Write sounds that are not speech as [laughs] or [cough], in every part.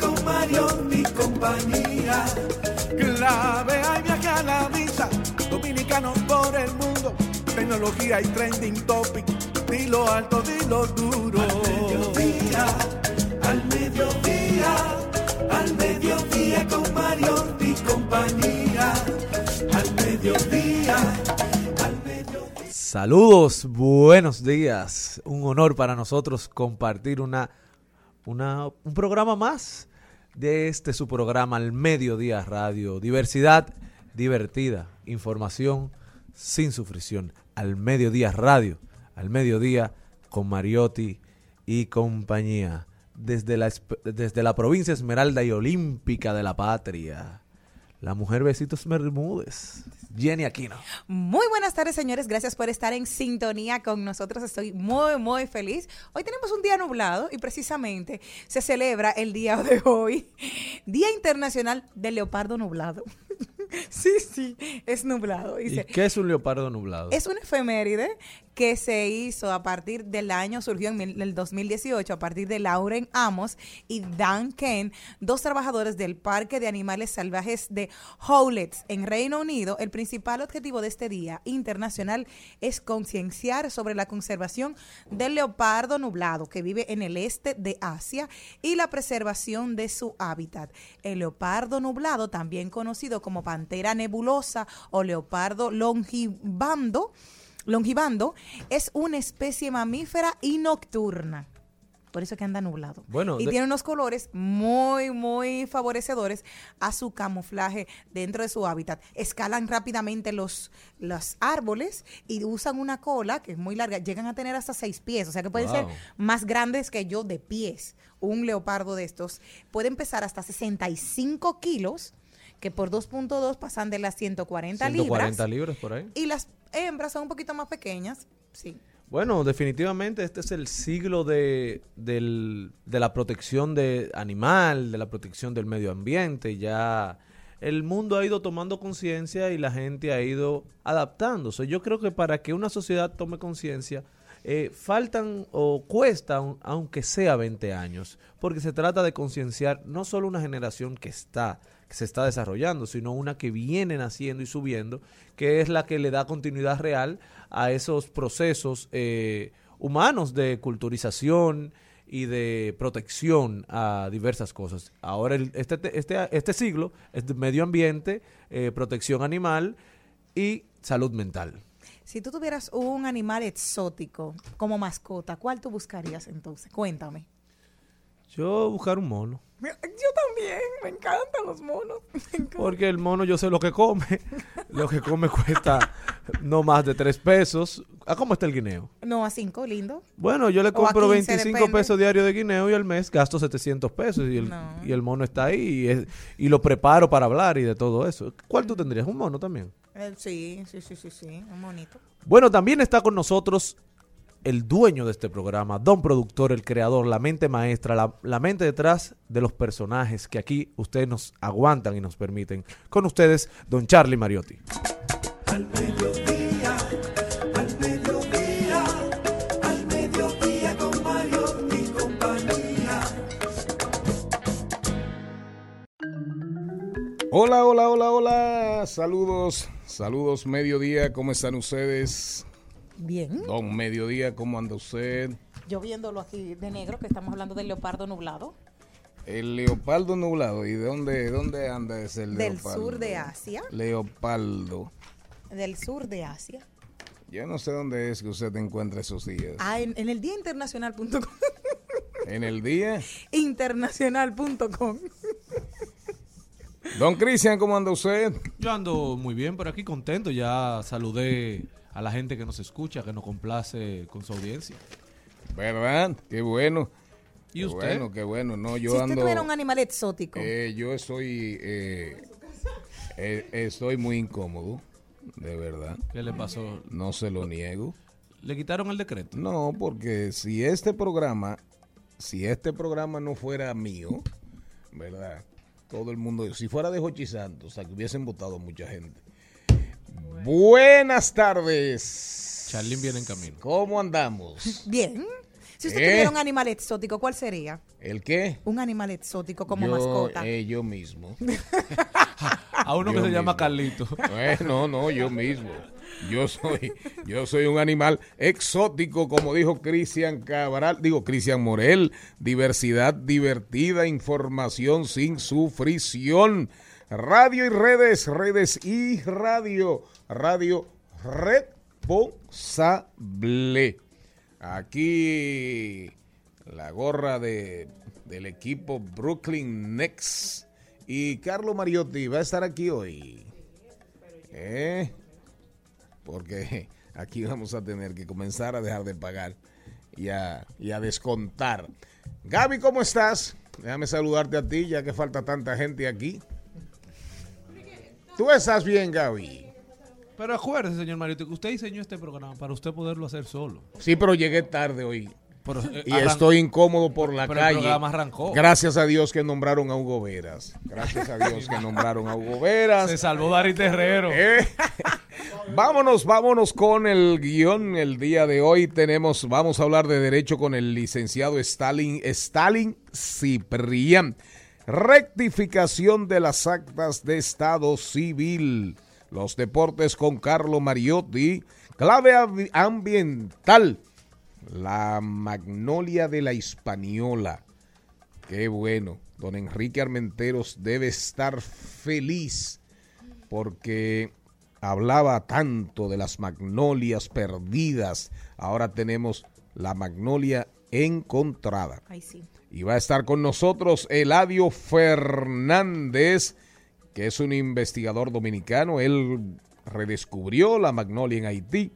con Mario y compañía. Clave hay viaje a la vista, dominicanos por el mundo tecnología y trending topic. Dilo alto, dilo duro. Al mediodía, al mediodía, al mediodía con Mario y compañía. Al mediodía, al mediodía. Saludos, buenos días. Un honor para nosotros compartir una, una, un programa más de este su programa Al Mediodía Radio. Diversidad divertida, información sin sufrición al mediodía radio, al mediodía con Mariotti y compañía, desde la, desde la provincia Esmeralda y Olímpica de la Patria. La mujer Besitos Bermúdez, Jenny Aquino. Muy buenas tardes, señores. Gracias por estar en sintonía con nosotros. Estoy muy, muy feliz. Hoy tenemos un día nublado y precisamente se celebra el día de hoy, [laughs] Día Internacional del Leopardo Nublado. [laughs] [laughs] Sí, sí, es nublado. Dice, ¿Y qué es un leopardo nublado? Es una efeméride que se hizo a partir del año, surgió en el 2018, a partir de Lauren Amos y Dan Ken, dos trabajadores del Parque de Animales Salvajes de Howlett en Reino Unido. El principal objetivo de este Día Internacional es concienciar sobre la conservación del leopardo nublado que vive en el este de Asia y la preservación de su hábitat. El leopardo nublado, también conocido como pantera nebulosa o leopardo longibando, longibando, es una especie mamífera y nocturna. Por eso que anda nublado. Bueno, y tiene unos colores muy, muy favorecedores a su camuflaje dentro de su hábitat. Escalan rápidamente los, los árboles y usan una cola que es muy larga. Llegan a tener hasta seis pies, o sea que pueden ser más grandes que yo de pies. Un leopardo de estos puede empezar hasta 65 kilos que por 2.2 pasan de las 140, 140 libras. por ahí. Y las hembras son un poquito más pequeñas, sí. Bueno, definitivamente este es el siglo de, de la protección de animal, de la protección del medio ambiente. Ya el mundo ha ido tomando conciencia y la gente ha ido adaptándose. Yo creo que para que una sociedad tome conciencia, eh, faltan o cuestan, aunque sea 20 años, porque se trata de concienciar no solo una generación que está se está desarrollando, sino una que viene naciendo y subiendo, que es la que le da continuidad real a esos procesos eh, humanos de culturización y de protección a diversas cosas. Ahora, este, este, este siglo es medio ambiente, eh, protección animal y salud mental. Si tú tuvieras un animal exótico como mascota, ¿cuál tú buscarías entonces? Cuéntame. Yo buscar un mono. Yo también, me encantan los monos. [laughs] Porque el mono yo sé lo que come. [laughs] lo que come cuesta no más de tres pesos. ¿A cómo está el guineo? No, a cinco, lindo. Bueno, yo le compro 15, 25 depende. pesos diarios de guineo y al mes gasto 700 pesos y el, No. y el mono está ahí y, es- y lo preparo para hablar y de todo eso. ¿Cuál tú tendrías? ¿Un mono también? Eh, sí, sí, sí, sí, sí, un monito. Bueno, también está con nosotros el dueño de este programa, don productor, el creador, la mente maestra, la, la mente detrás de los personajes que aquí ustedes nos aguantan y nos permiten. Con ustedes, don Charlie Mariotti. Al mediodía, al mediodía, al mediodía con Mario y compañía. Hola, hola, hola, hola. Saludos, saludos, mediodía. ¿Cómo están ustedes? Bien. Don Mediodía, ¿cómo anda usted? Yo viéndolo aquí de negro, que estamos hablando del leopardo nublado, El leopardo nublado. ¿Y de dónde, dónde anda ese del leopardo? sur de Asia, Leopardo. del sur de Asia. Yo no sé dónde es que usted encuentra esos días. Ah, en, en el día internacional.com. En el día. internacional.com. Don Cristian, ¿cómo anda usted? Yo ando muy bien por aquí, contento. Ya saludé a la gente que nos escucha, que nos complace con su audiencia. ¿Verdad? Qué bueno. ¿Y Qué usted? Bueno, qué bueno. No, yo si usted ando. tuviera un animal exótico, Eh, yo estoy, eh, eh, estoy muy incómodo, de verdad. ¿Qué le pasó? No se lo niego. ¿Le quitaron el decreto? No, porque si este programa, si este programa no fuera mío, ¿verdad? Todo el mundo, si fuera de Jochi Santos, o sea, que hubiesen votado mucha gente. Buenas tardes. Charlín viene en camino. ¿Cómo andamos? [laughs] bien. Si usted ¿Eh? tuviera un animal exótico, ¿cuál sería? ¿El qué? Un animal exótico como yo, mascota. eh, yo mismo. [laughs] A uno que se llama. Carlito. Eh, no, no, yo mismo. Yo soy, yo soy un animal exótico, como dijo Cristian Cabral, digo Cristian Morel, diversidad divertida, información sin sufrición. Radio y redes, redes y radio, radio responsable. Aquí la gorra de, del equipo Brooklyn Next. Y Carlo Mariotti va a estar aquí hoy. ¿Eh? Porque [laughs] aquí vamos a tener que comenzar a dejar de pagar y a, y a descontar. Gaby, ¿cómo estás? Déjame saludarte a ti, ya que falta tanta gente aquí. ¿Tú estás bien, Gaby? Pero acuérdese, señor Mariotti, que usted diseñó este programa para usted poderlo hacer solo. Sí, pero llegué tarde hoy. Pero, eh, Y estoy incómodo por la pero el calle. programa arrancó. Gracias a Dios que nombraron a Hugo Veras. Gracias a Dios que nombraron a Hugo Veras. Se salvó Dari Terrero. Eh, [laughs] vámonos, vámonos con el guion. El día de hoy tenemos, vamos a hablar de derecho con el licenciado Stalin, Stalin Ciprián. Rectificación de las actas de Estado Civil. Los deportes con Carlo Mariotti. Clave ambi- ambiental. La magnolia de la Hispaniola. Qué bueno. Don Enrique Armenteros debe estar feliz porque hablaba tanto de las magnolias perdidas. Ahora tenemos la magnolia encontrada. Ay, sí. Y va a estar con nosotros Eladio Fernández, que es un investigador dominicano. Él redescubrió la magnolia en Haití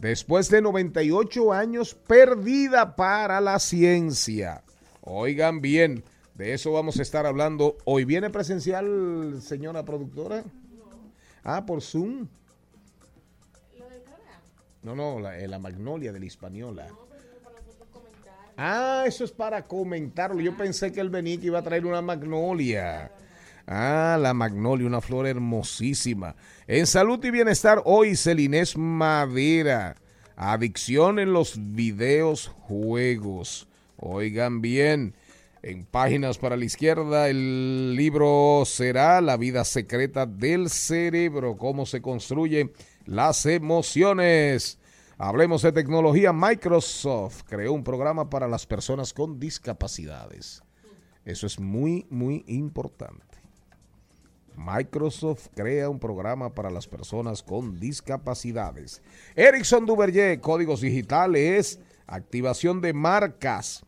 después de 98 años perdida para la ciencia. Oigan bien, de eso vamos a estar hablando. Hoy viene presencial, señora productora. Ah, por Zoom. No, no, la, eh, la magnolia de la Hispaniola. Ah, eso es para comentarlo. Yo pensé que el Benito iba a traer una magnolia. Ah, la magnolia, una flor hermosísima. En salud y bienestar, hoy Celinés Madera. Adicción en los videos juegos. Oigan bien. En páginas para la izquierda, el libro será La vida secreta del cerebro, cómo se construyen las emociones. Hablemos de tecnología. Microsoft creó un programa para las personas con discapacidades. Eso es muy, muy importante. Microsoft crea un programa para las personas con discapacidades. Ericsson Duverger, códigos digitales, activación de marcas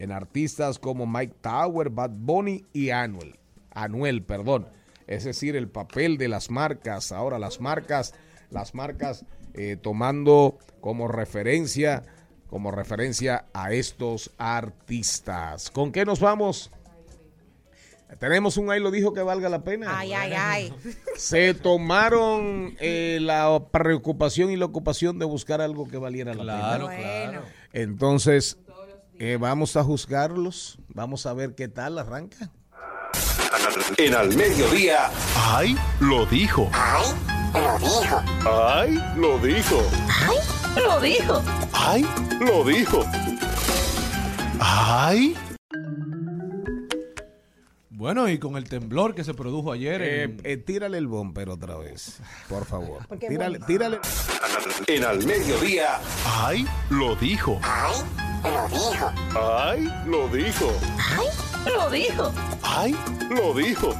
en artistas como Mike Tower, Bad Bunny y Anuel. Anuel, perdón. Es decir, el papel de las marcas. Ahora las marcas, las marcas eh, tomando como referencia, como referencia a estos artistas. ¿Con qué nos vamos? Tenemos un ahí lo dijo que valga la pena. Ay, ay, ay. Se tomaron eh, la preocupación y la ocupación de buscar algo que valiera la pena. Claro, claro. Entonces, eh, vamos a juzgarlos. Vamos a ver qué tal arranca. En al mediodía. ¡Ay! Lo dijo. ¡Ay! Lo dijo. ¡Ay! Lo dijo. Lo dijo. ¡Ay! Lo dijo. ¡Ay! Bueno, y con el temblor que se produjo ayer Eh, en- eh, tírale el bumper otra vez, por favor. Tírale, tírale. En al mediodía. ¡Ay! Lo dijo. ¡Ay! Lo dijo. ¡Ay! Lo dijo. Lo dijo. ¡Ay! Lo dijo.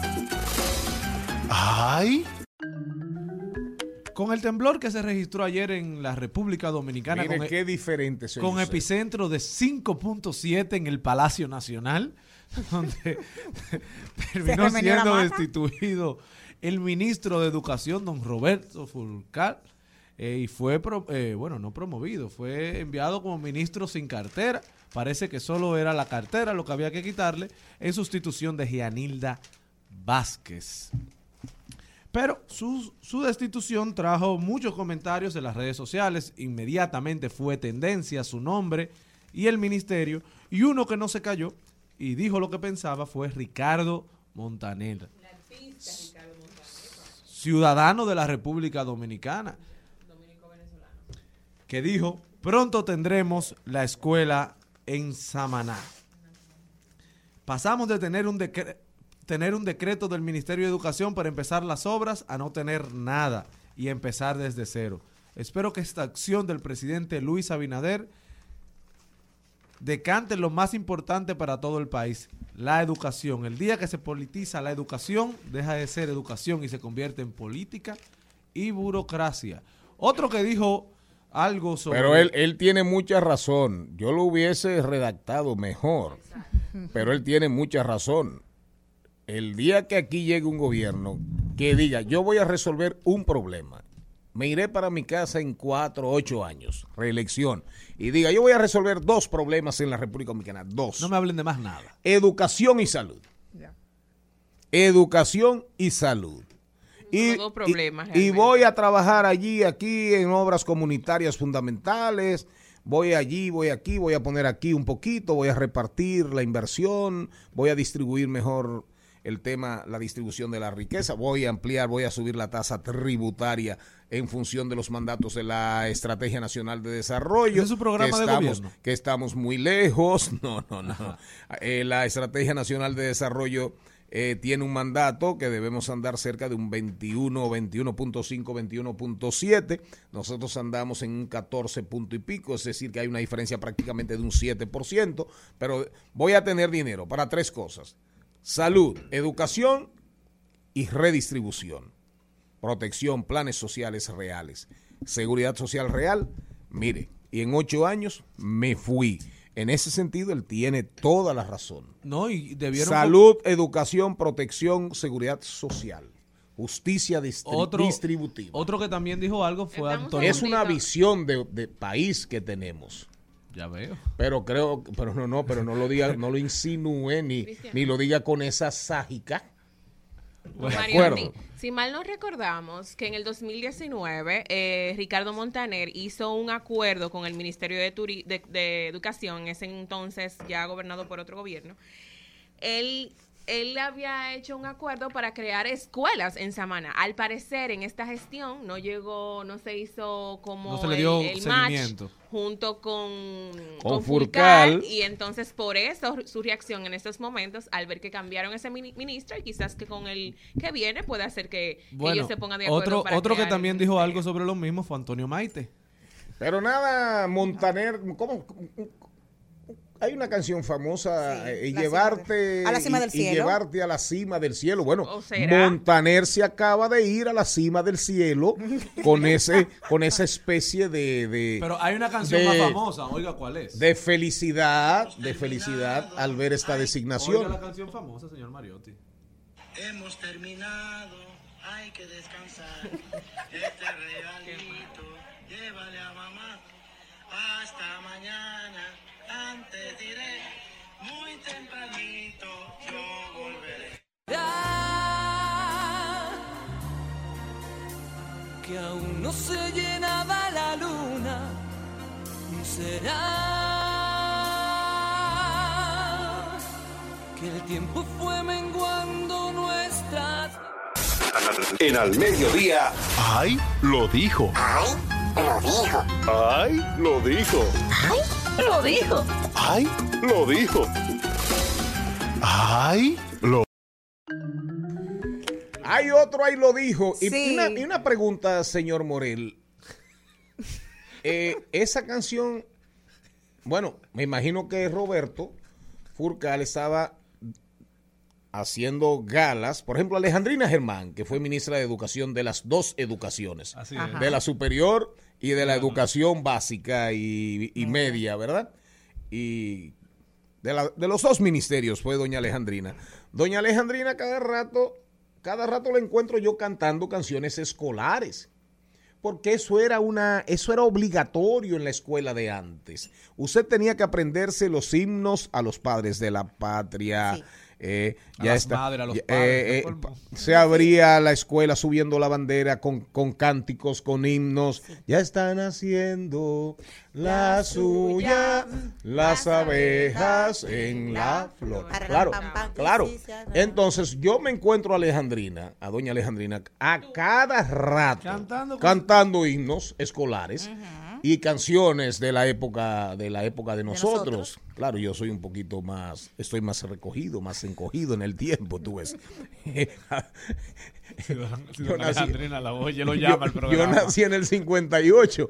¡Ay! Con el temblor que se registró ayer en la República Dominicana Mire con, e- qué diferente se con epicentro de 5.7 en el Palacio Nacional, [laughs] donde terminó siendo destituido el ministro de Educación, don Roberto Fulcar, eh, y fue, pro- eh, bueno, no promovido, fue enviado como ministro sin cartera. Parece que solo era la cartera lo que había que quitarle en sustitución de Gianilda Vázquez. Pero su, su destitución trajo muchos comentarios en las redes sociales. Inmediatamente fue tendencia su nombre y el ministerio. Y uno que no se cayó y dijo lo que pensaba fue Ricardo Montaner. Ciudadano de la República Dominicana. Que dijo, pronto tendremos la escuela en Samaná. Pasamos de tener un, decre- tener un decreto del Ministerio de Educación para empezar las obras a no tener nada y empezar desde cero. Espero que esta acción del presidente Luis Abinader decante lo más importante para todo el país, la educación. El día que se politiza la educación, deja de ser educación y se convierte en política y burocracia. Otro que dijo algo sobre... Pero él, él tiene mucha razón. Yo lo hubiese redactado mejor. Pero él tiene mucha razón. El día que aquí llegue un gobierno que diga, yo voy a resolver un problema. Me iré para mi casa en cuatro, ocho años, reelección. Y diga, yo voy a resolver dos problemas en la República Dominicana. Dos. No me hablen de más nada. Educación y salud. Educación y salud. Y, Dos problemas, y- voy a trabajar allí, aquí, en obras comunitarias fundamentales. Voy allí, voy aquí, voy a poner aquí un poquito, voy a repartir la inversión, voy a distribuir mejor el tema, la distribución de la riqueza, voy a ampliar, voy a subir la tasa tributaria en función de los mandatos de la Estrategia Nacional de Desarrollo. ¿Ese es su programa que de estamos, gobierno? que estamos muy lejos. [laughs] No, no, no. Eh, la Estrategia Nacional de Desarrollo eh, tiene un mandato que debemos andar cerca de un 21, 21.5, 21.7. Nosotros andamos en un 14 punto y pico, es decir, que hay una diferencia prácticamente de un 7%, pero voy a tener dinero para tres cosas. Salud, educación y redistribución protección, planes sociales reales, seguridad social real, mire, y en ocho años me fui. En ese sentido, él tiene toda la razón. No, y debieron... Salud, educación, protección, seguridad social, justicia distri- otro, distributiva. Otro que también dijo algo fue Estamos Antonio... es una visión de, de país que tenemos. Ya veo. Pero creo, pero no, no, pero no lo diga, no lo insinúe ni, ni lo diga con esa ságica. Acuerdo. si mal no recordamos que en el 2019 eh, Ricardo Montaner hizo un acuerdo con el Ministerio de, Turi- de, de Educación, en ese entonces ya gobernado por otro gobierno. Él, él había hecho un acuerdo para crear escuelas en Samana. Al parecer, en esta gestión no llegó, no se hizo como No se le el- dio el, match seguimiento. junto con, Con Fulcar, Fulcar. y entonces por eso su reacción en estos momentos al ver que cambiaron ese mini- ministro y quizás que con el que viene puede hacer que, ellos se pongan de acuerdo otro, para otro que el también dijo algo sobre lo mismo fue Antonio Maite. Pero nada, Montaner, ¿cómo? Hay una canción famosa, Sí, eh, y llevarte a la cima y- del y cielo. llevarte a la cima del cielo. Bueno, ¿O será? Montaner se acaba de ir a la cima del cielo con [laughs] ese, con esa especie de, de, Pero hay una canción de- más famosa, oiga cuál es. de felicidad, de felicidad al ver esta Oiga la designación. canción famosa, señor Mariotti. Hemos terminado, hay que descansar. [laughs] Este regalito, llévale a mamá. Hasta mañana, antes diré, muy tempranito yo volveré. que aún no se llenaba la luna, será que el tiempo fue menguando nuestras En al mediodía. ¡Ay! Lo dijo. ¡Ay! Lo dijo. ¡Ay! Lo dijo. Lo dijo. ¡Ay! Lo dijo. ¡Ay! Lo Hay otro, ahí lo dijo. Y, Sí. una, y una pregunta, señor Morel. Eh, esa canción, bueno, me imagino que Roberto Furcal estaba haciendo galas. Por ejemplo, Alejandrina Germán, que fue ministra de Educación de las dos educaciones. Así Ajá. es. De la superior y de la educación básica y, y media, ¿verdad? Y de, la- de los dos ministerios fue doña Alejandrina. Doña Alejandrina cada rato, cada rato la encuentro yo cantando canciones escolares. Porque eso era una, eso era obligatorio en la escuela de antes. Usted tenía que aprenderse los himnos a los padres de la patria. Sí. Eh, A ya las está. madres, a los ya, padres, eh, eh, se abría la escuela subiendo la bandera con, con cánticos, con himnos. Ya están haciendo la, La suya, suya, las abejas en la flor. Claro, claro. Entonces yo me encuentro a Alejandrina, a doña Alejandrina, a cada rato Cantando himnos escolares y canciones de la época de la época de nosotros. nosotros. Claro, yo soy un poquito más, estoy más recogido, más encogido en el tiempo, tú ves. Si don- si Yo nací- Alejandrina la oye, lo [laughs] yo, llama al yo programa. nací en el 58,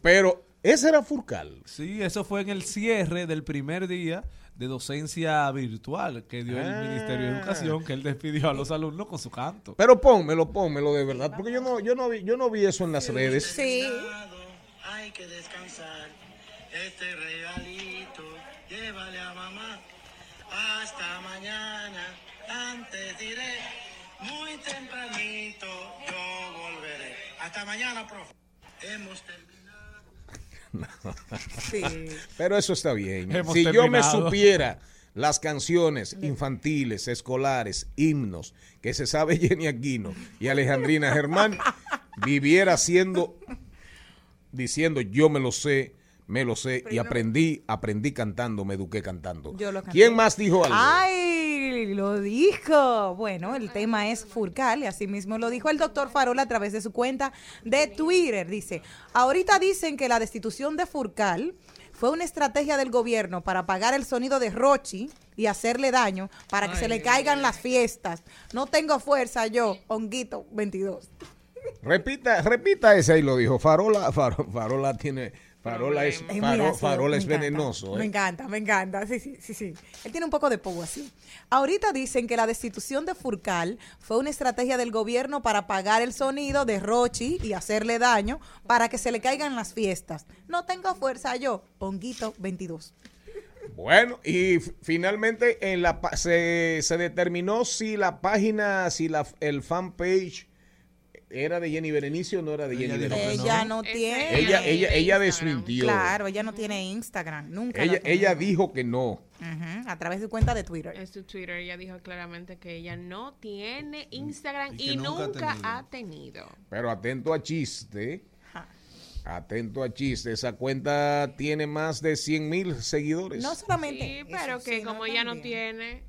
pero ese era Furcal. Sí, eso fue en el cierre del primer día de docencia virtual que dio Ah. el Ministerio de Educación, que él despidió a los alumnos con su canto. Pero pónmelo, pónmelo de verdad, porque yo no, yo no vi, yo no vi eso en las redes. Sí. Hay que descansar. Este regalito, llévale a mamá. Hasta mañana, antes diré, muy tempranito yo volveré. Hasta mañana, profe. Hemos terminado. Sí. [laughs] Pero eso está bien. Hemos si yo me supiera las canciones infantiles, escolares, himnos que se sabe [laughs] Jenny Aquino y Alejandrina Germán, [laughs] viviera haciendo, diciendo yo me lo sé, me lo sé y aprendí, aprendí cantando, me eduqué cantando. Yo lo canté. ¿Quién más dijo algo? ¡Ay! Lo dijo. Bueno, el tema es Furcal y así mismo lo dijo el doctor Farola a través de su cuenta de Twitter. Dice, ahorita dicen que la destitución de Furcal fue una estrategia del gobierno para apagar el sonido de Rochi y hacerle daño para que se le caigan las fiestas. No tengo fuerza yo, Honguito 22. Repita, repita ese ahí lo dijo. Farola, Faro- Farola tiene, Farola es, Es muy Faro- ácido, Farola me es encanta, venenoso. Me ¿eh? encanta, me encanta. Sí, sí, sí, sí. Él tiene un poco de poco así. Ahorita dicen que la destitución de Furcal fue una estrategia del gobierno para apagar el sonido de Rochi y hacerle daño para que se le caigan las fiestas. No tengo fuerza yo, Ponguito 22. Bueno, y finalmente en la se, se determinó si la página, si la, el fanpage era de Jenny Berenice o no era de Ella Jenny que Berenice. Ella no. tiene. Ella, ella, ella Instagram. desmintió. Claro, ella no tiene Instagram, nunca. Ella, ella dijo que no. Ujú, a través de su cuenta de Twitter. En su Twitter ella dijo claramente que ella no tiene Instagram Y que y, nunca ha nunca, tenido. ha tenido. Pero atento a chiste. Ajá. Atento a chiste. Esa cuenta tiene más de 100 mil seguidores. No solamente. Sí, eso, pero que sino como ella no tiene,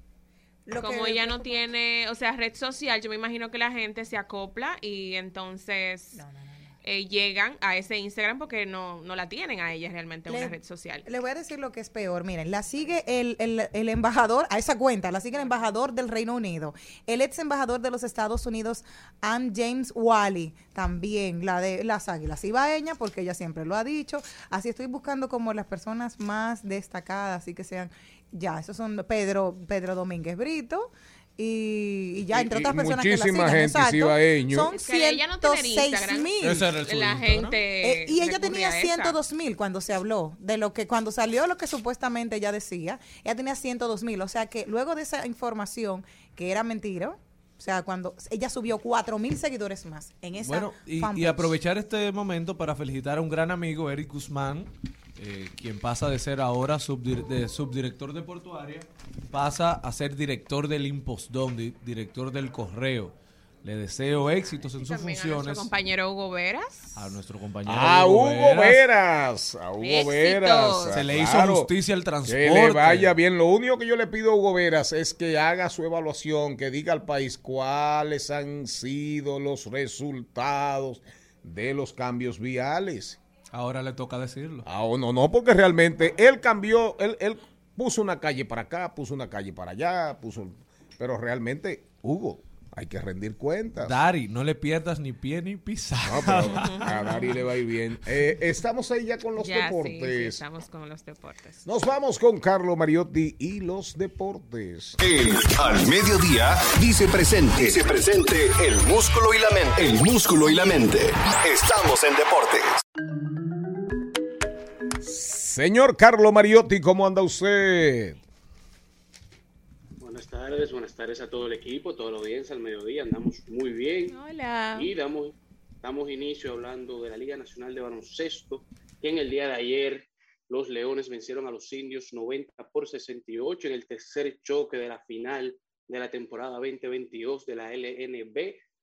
lo como que- ella no tiene, o sea, red social, yo me imagino que la gente se acopla y entonces No, no. Eh, llegan a ese Instagram porque no, no la tienen a ella realmente en Le- una red social. Le voy a decir lo que es peor. Miren, la sigue el, el- el embajador, a esa cuenta, la sigue el embajador del Reino Unido, el ex embajador de los Estados Unidos, Ann James Wally, también la de las águilas ibaeñas, porque ella siempre lo ha dicho. Así estoy buscando como las personas más destacadas, así que sean, ya, esos son Pedro, Pedro Domínguez Brito. Y, y ya, entre y otras personas que la siguen, gente cibaeño. Son Es que ella no tiene 106 Instagram. mil. La gente. Eh, y ella tenía a esa. 102 mil cuando se habló de lo que cuando salió lo que supuestamente ella decía, ella tenía 102 mil, o sea que luego de esa información que era mentira, o sea, cuando ella subió 4 mil seguidores más en esa Bueno, y, aprovechar este momento para felicitar a un gran amigo, Eric Guzmán, eh, quien pasa de ser ahora subdir- de subdirector de portuaria, pasa a ser director del Impostón, di- director del correo. Le deseo éxitos en sus También a nuestro funciones. compañero Hugo Veras. A nuestro compañero A Hugo Veras, a Hugo Éxitos. Veras. Se le claro. hizo justicia al transporte. Que le vaya bien. Lo único que yo le pido a Hugo Veras es que haga su evaluación, que diga al país cuáles han sido los resultados de los cambios viales. Ahora le toca decirlo. Ah, no, no, porque realmente él cambió, él, él puso una calle para acá, puso una calle para allá, puso, pero realmente, Hugo, hay que rendir cuentas. Dari, no le pierdas ni pie ni pisa. No, pero [laughs] a Dari le va a ir bien. Eh, estamos ahí ya con los Ya, sí, deportes. sí, estamos con los deportes. Nos vamos con Carlo Mariotti y los deportes. El Al Mediodía dice presente. Dice presente el músculo y la mente. El músculo y la mente. Estamos en deportes. Señor Carlo Mariotti, ¿cómo anda usted? Buenas tardes, buenas tardes a todo el equipo, toda la audiencia al mediodía. Andamos muy bien Hola. y damos, damos inicio hablando de la Liga Nacional de Baloncesto, que en el día de ayer los Leones vencieron a los Indios 90 por 68 en el tercer choque de la final de la temporada 2022 de la LNB,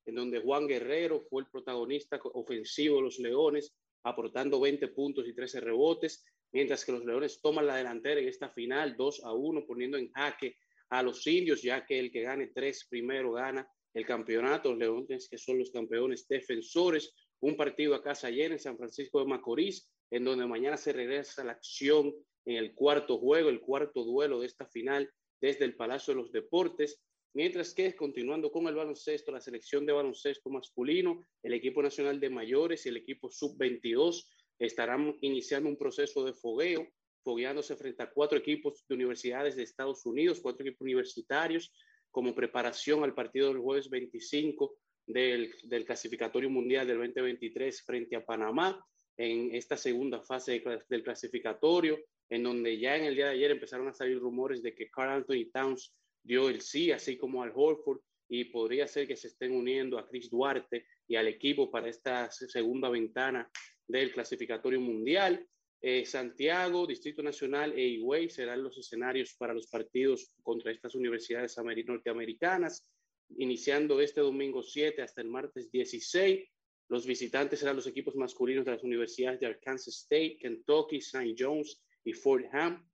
en donde Juan Guerrero fue el protagonista ofensivo de los Leones, aportando 20 puntos y 13 rebotes, mientras que los Leones toman la delantera en esta final 2 a 1, poniendo en jaque a los indios, ya que el que gane tres primero gana el campeonato. Los Leones, que son los campeones defensores, un partido a casa llena en San Francisco de Macorís, en donde mañana se regresa la acción en el cuarto juego, el cuarto duelo de esta final desde el Palacio de los Deportes. Mientras que, continuando con el baloncesto, la selección de baloncesto masculino, el equipo nacional de mayores y el equipo sub-22 estarán iniciando un proceso de fogueo fogueándose frente a cuatro equipos de universidades de Estados Unidos, cuatro equipos universitarios, como preparación al partido del jueves 25 del, del clasificatorio mundial del 2023 frente a Panamá, en esta segunda fase del clasificatorio, en donde ya en el día de ayer empezaron a salir rumores de que Carl Anthony Towns dio el sí, así como al Horford, y podría ser que se estén uniendo a Chris Duarte y al equipo para esta se- segunda ventana del clasificatorio mundial. Eh, Santiago, Distrito Nacional e Higüey serán los escenarios para los partidos contra estas universidades ameri- norteamericanas, iniciando este domingo 7 hasta el martes 16. Los visitantes serán los equipos masculinos de las universidades de Arkansas State, Kentucky, St. John's y Fordham,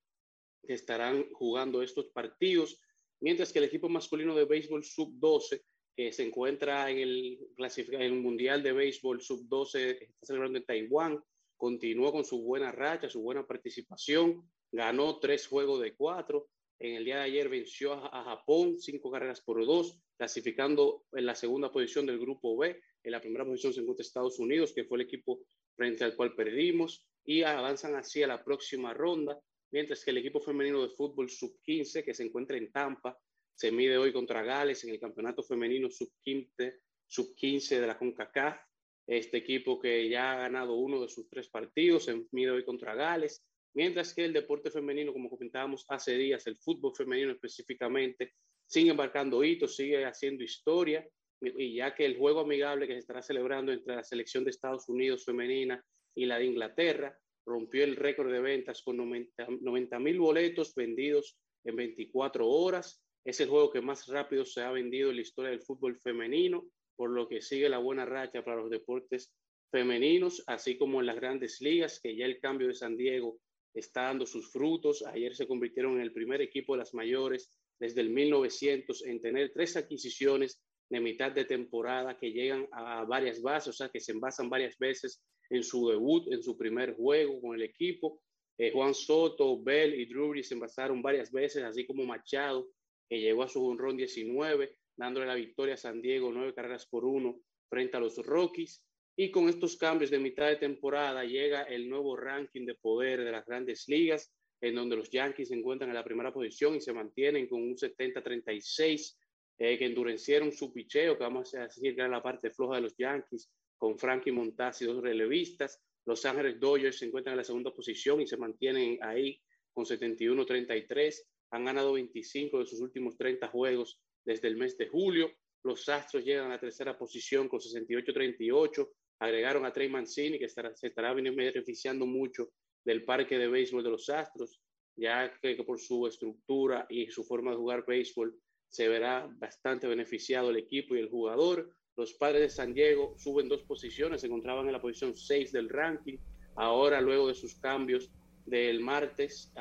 que estarán jugando estos partidos, mientras que el equipo masculino de béisbol sub-12, que se encuentra en el, en el Mundial de Béisbol sub-12, que está celebrando en Taiwán, continuó con su buena racha, su buena participación, ganó tres juegos de cuatro. En el día de ayer venció a Japón cinco carreras por dos, clasificando en la segunda posición del grupo B. En la primera posición se encuentra Estados Unidos, que fue el equipo frente al cual perdimos, y avanzan así a la próxima ronda, mientras que el equipo femenino de fútbol sub-15, que se encuentra en Tampa, se mide hoy contra Gales en el campeonato femenino sub-15 sub-15 de la CONCACAF. Este equipo que ya ha ganado uno de sus tres partidos, se mide hoy contra Gales, mientras que el deporte femenino, como comentábamos hace días, el fútbol femenino específicamente, sigue embarcando hitos, sigue haciendo historia, y ya que el juego amigable que se estará celebrando entre la selección de Estados Unidos femenina y la de Inglaterra rompió el récord de ventas con 90 mil boletos vendidos en 24 horas. Es el juego que más rápido se ha vendido en la historia del fútbol femenino, por lo que sigue la buena racha para los deportes femeninos, así como en las grandes ligas, que ya el cambio de San Diego está dando sus frutos. Ayer se convirtieron en el primer equipo de las mayores desde el 1900 en tener tres adquisiciones de mitad de temporada que llegan a varias bases, o sea, que se envasan varias veces en su debut, en su primer juego con el equipo. Eh, Juan Soto, Bell y Drury se envasaron varias veces, así como Machado, que llegó a su honrón 19, dándole la victoria a San Diego, nueve carreras por uno frente a los Rockies. Y con estos cambios de mitad de temporada llega el nuevo ranking de poder de las grandes ligas, en donde los Yankees se encuentran en la primera posición y se mantienen con un 70-36 eh, que endurecieron su picheo, que vamos a decir que era la parte floja de los Yankees, con Frankie Montaz y dos relevistas. Los Ángeles Dodgers se encuentran en la segunda posición y se mantienen ahí con 71-33. Han ganado 25 de sus últimos 30 juegos desde el mes de julio. Los Astros llegan a la tercera posición con 68-38. Agregaron a Trey Mancini, que estará, se estará beneficiando mucho del parque de béisbol de los Astros, ya que por su estructura y su forma de jugar béisbol se verá bastante beneficiado el equipo y el jugador. Los padres de San Diego suben dos posiciones, se encontraban en la posición 6 del ranking. Ahora, luego de sus cambios del martes,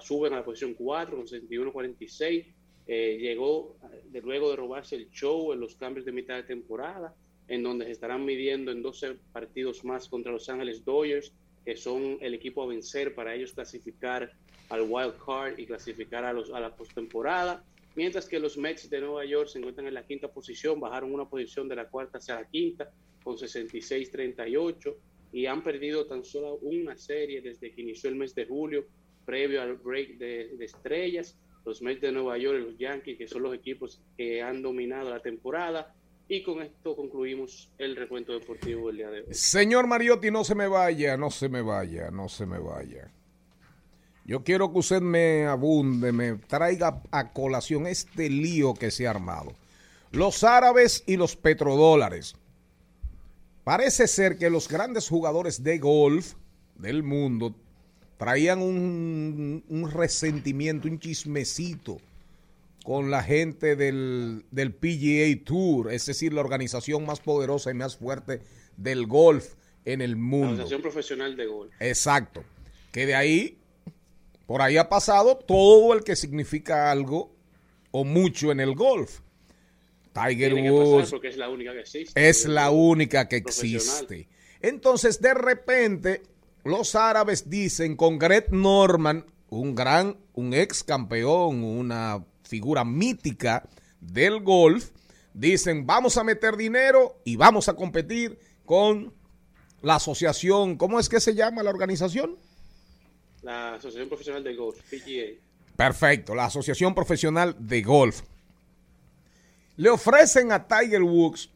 suben a la posición 4 con 61-46. Eh, llegó de, luego de robarse el show en los cambios de mitad de temporada, en donde se estarán midiendo en 12 partidos más contra Los Ángeles Dodgers, que son el equipo a vencer para ellos clasificar al wild card y clasificar a, los, a la postemporada mientras que los Mets de Nueva York se encuentran en la quinta posición, bajaron una posición de la cuarta hacia la quinta con 66-38 y han perdido tan solo una serie desde que inició el mes de julio, previo al break de, estrellas. Los Mets de Nueva York y los Yankees, que son los equipos que han dominado la temporada. Y con esto concluimos el recuento deportivo del día de hoy. Señor Mariotti, no se me vaya, no se me vaya, no se me vaya. Yo quiero que usted me abunde, me traiga a colación este lío que se ha armado. Los árabes y los petrodólares. Parece ser que los grandes jugadores de golf del mundo traían un, resentimiento, un chismecito con la gente del, del, PGA Tour, es decir, la organización más poderosa y más fuerte del golf en el mundo. La Asociación Profesional de Golf. Exacto. Que de ahí por ahí ha pasado todo el que significa algo o mucho en el golf. Tiger Woods es la única que existe. Es la única que existe. Entonces, de repente, los árabes dicen con Greg Norman, un gran, un ex campeón, una figura mítica del golf, dicen vamos a meter dinero y vamos a competir con la asociación, ¿cómo es que se llama la organización? La Asociación Profesional de Golf, PGA. Perfecto, la Asociación Profesional de Golf. Le ofrecen a Tiger Woods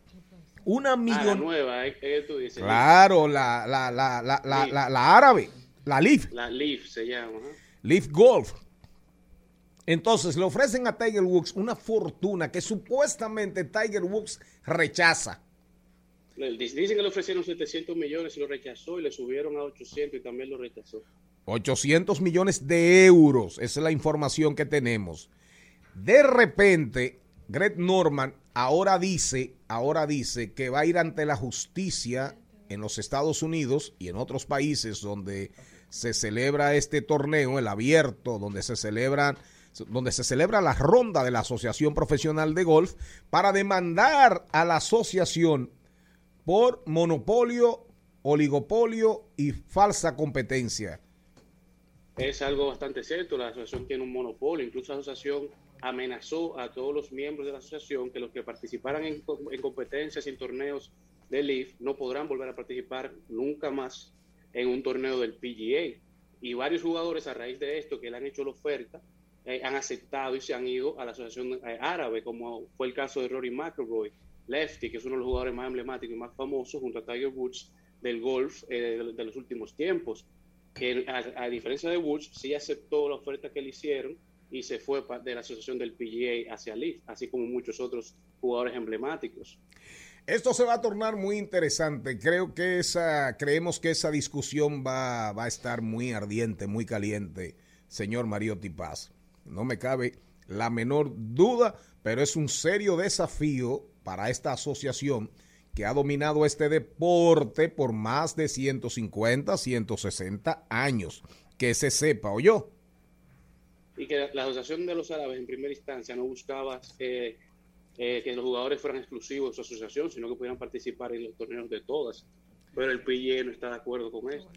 una millón. Ah, la nueva, ¿eh? ¿Qué tú dices? Claro, la, la, la, la, la, la, árabe, la Leaf. La Leaf se llama. Leaf Golf. Entonces le ofrecen a Tiger Woods una fortuna que supuestamente Tiger Woods rechaza. Dicen que le ofrecieron 700 millones y lo rechazó y le subieron a 800 y también lo rechazó. 800 millones de euros, esa es la información que tenemos. De repente, Greg Norman ahora dice, ahora dice que va a ir ante la justicia en los Estados Unidos y en otros países donde se celebra este torneo, el abierto, donde se celebra donde se celebra la ronda de la Asociación Profesional de Golf para demandar a la asociación por monopolio, oligopolio y falsa competencia es algo bastante cierto. La asociación tiene un monopolio. Incluso la asociación amenazó a todos los miembros de la asociación que los que participaran en, competencias y en torneos del LIF no podrán volver a participar nunca más en un torneo del PGA. Y varios jugadores a raíz de esto que le han hecho la oferta eh, han aceptado y se han ido a la asociación eh, árabe, como fue el caso de Rory McIlroy, Lefty, que es uno de los jugadores más emblemáticos y más famosos junto a Tiger Woods del golf eh, de los últimos tiempos que a, diferencia de Woods, sí aceptó la oferta que le hicieron y se fue de la asociación del PGA hacia Leaf, así como muchos otros jugadores emblemáticos. Esto se va a tornar muy interesante. Creo que esa, creemos que esa discusión va, va a estar muy ardiente, muy caliente, señor Mariotti Paz. No me cabe la menor duda, pero es un serio desafío para esta asociación que ha dominado este deporte por más de 150, 160 años. Que se sepa, o yo. Y que la Asociación de los Árabes en primera instancia no buscaba eh, eh, que los jugadores fueran exclusivos de su asociación, sino que pudieran participar en los torneos de todas. Pero el PIE no está de acuerdo con esto.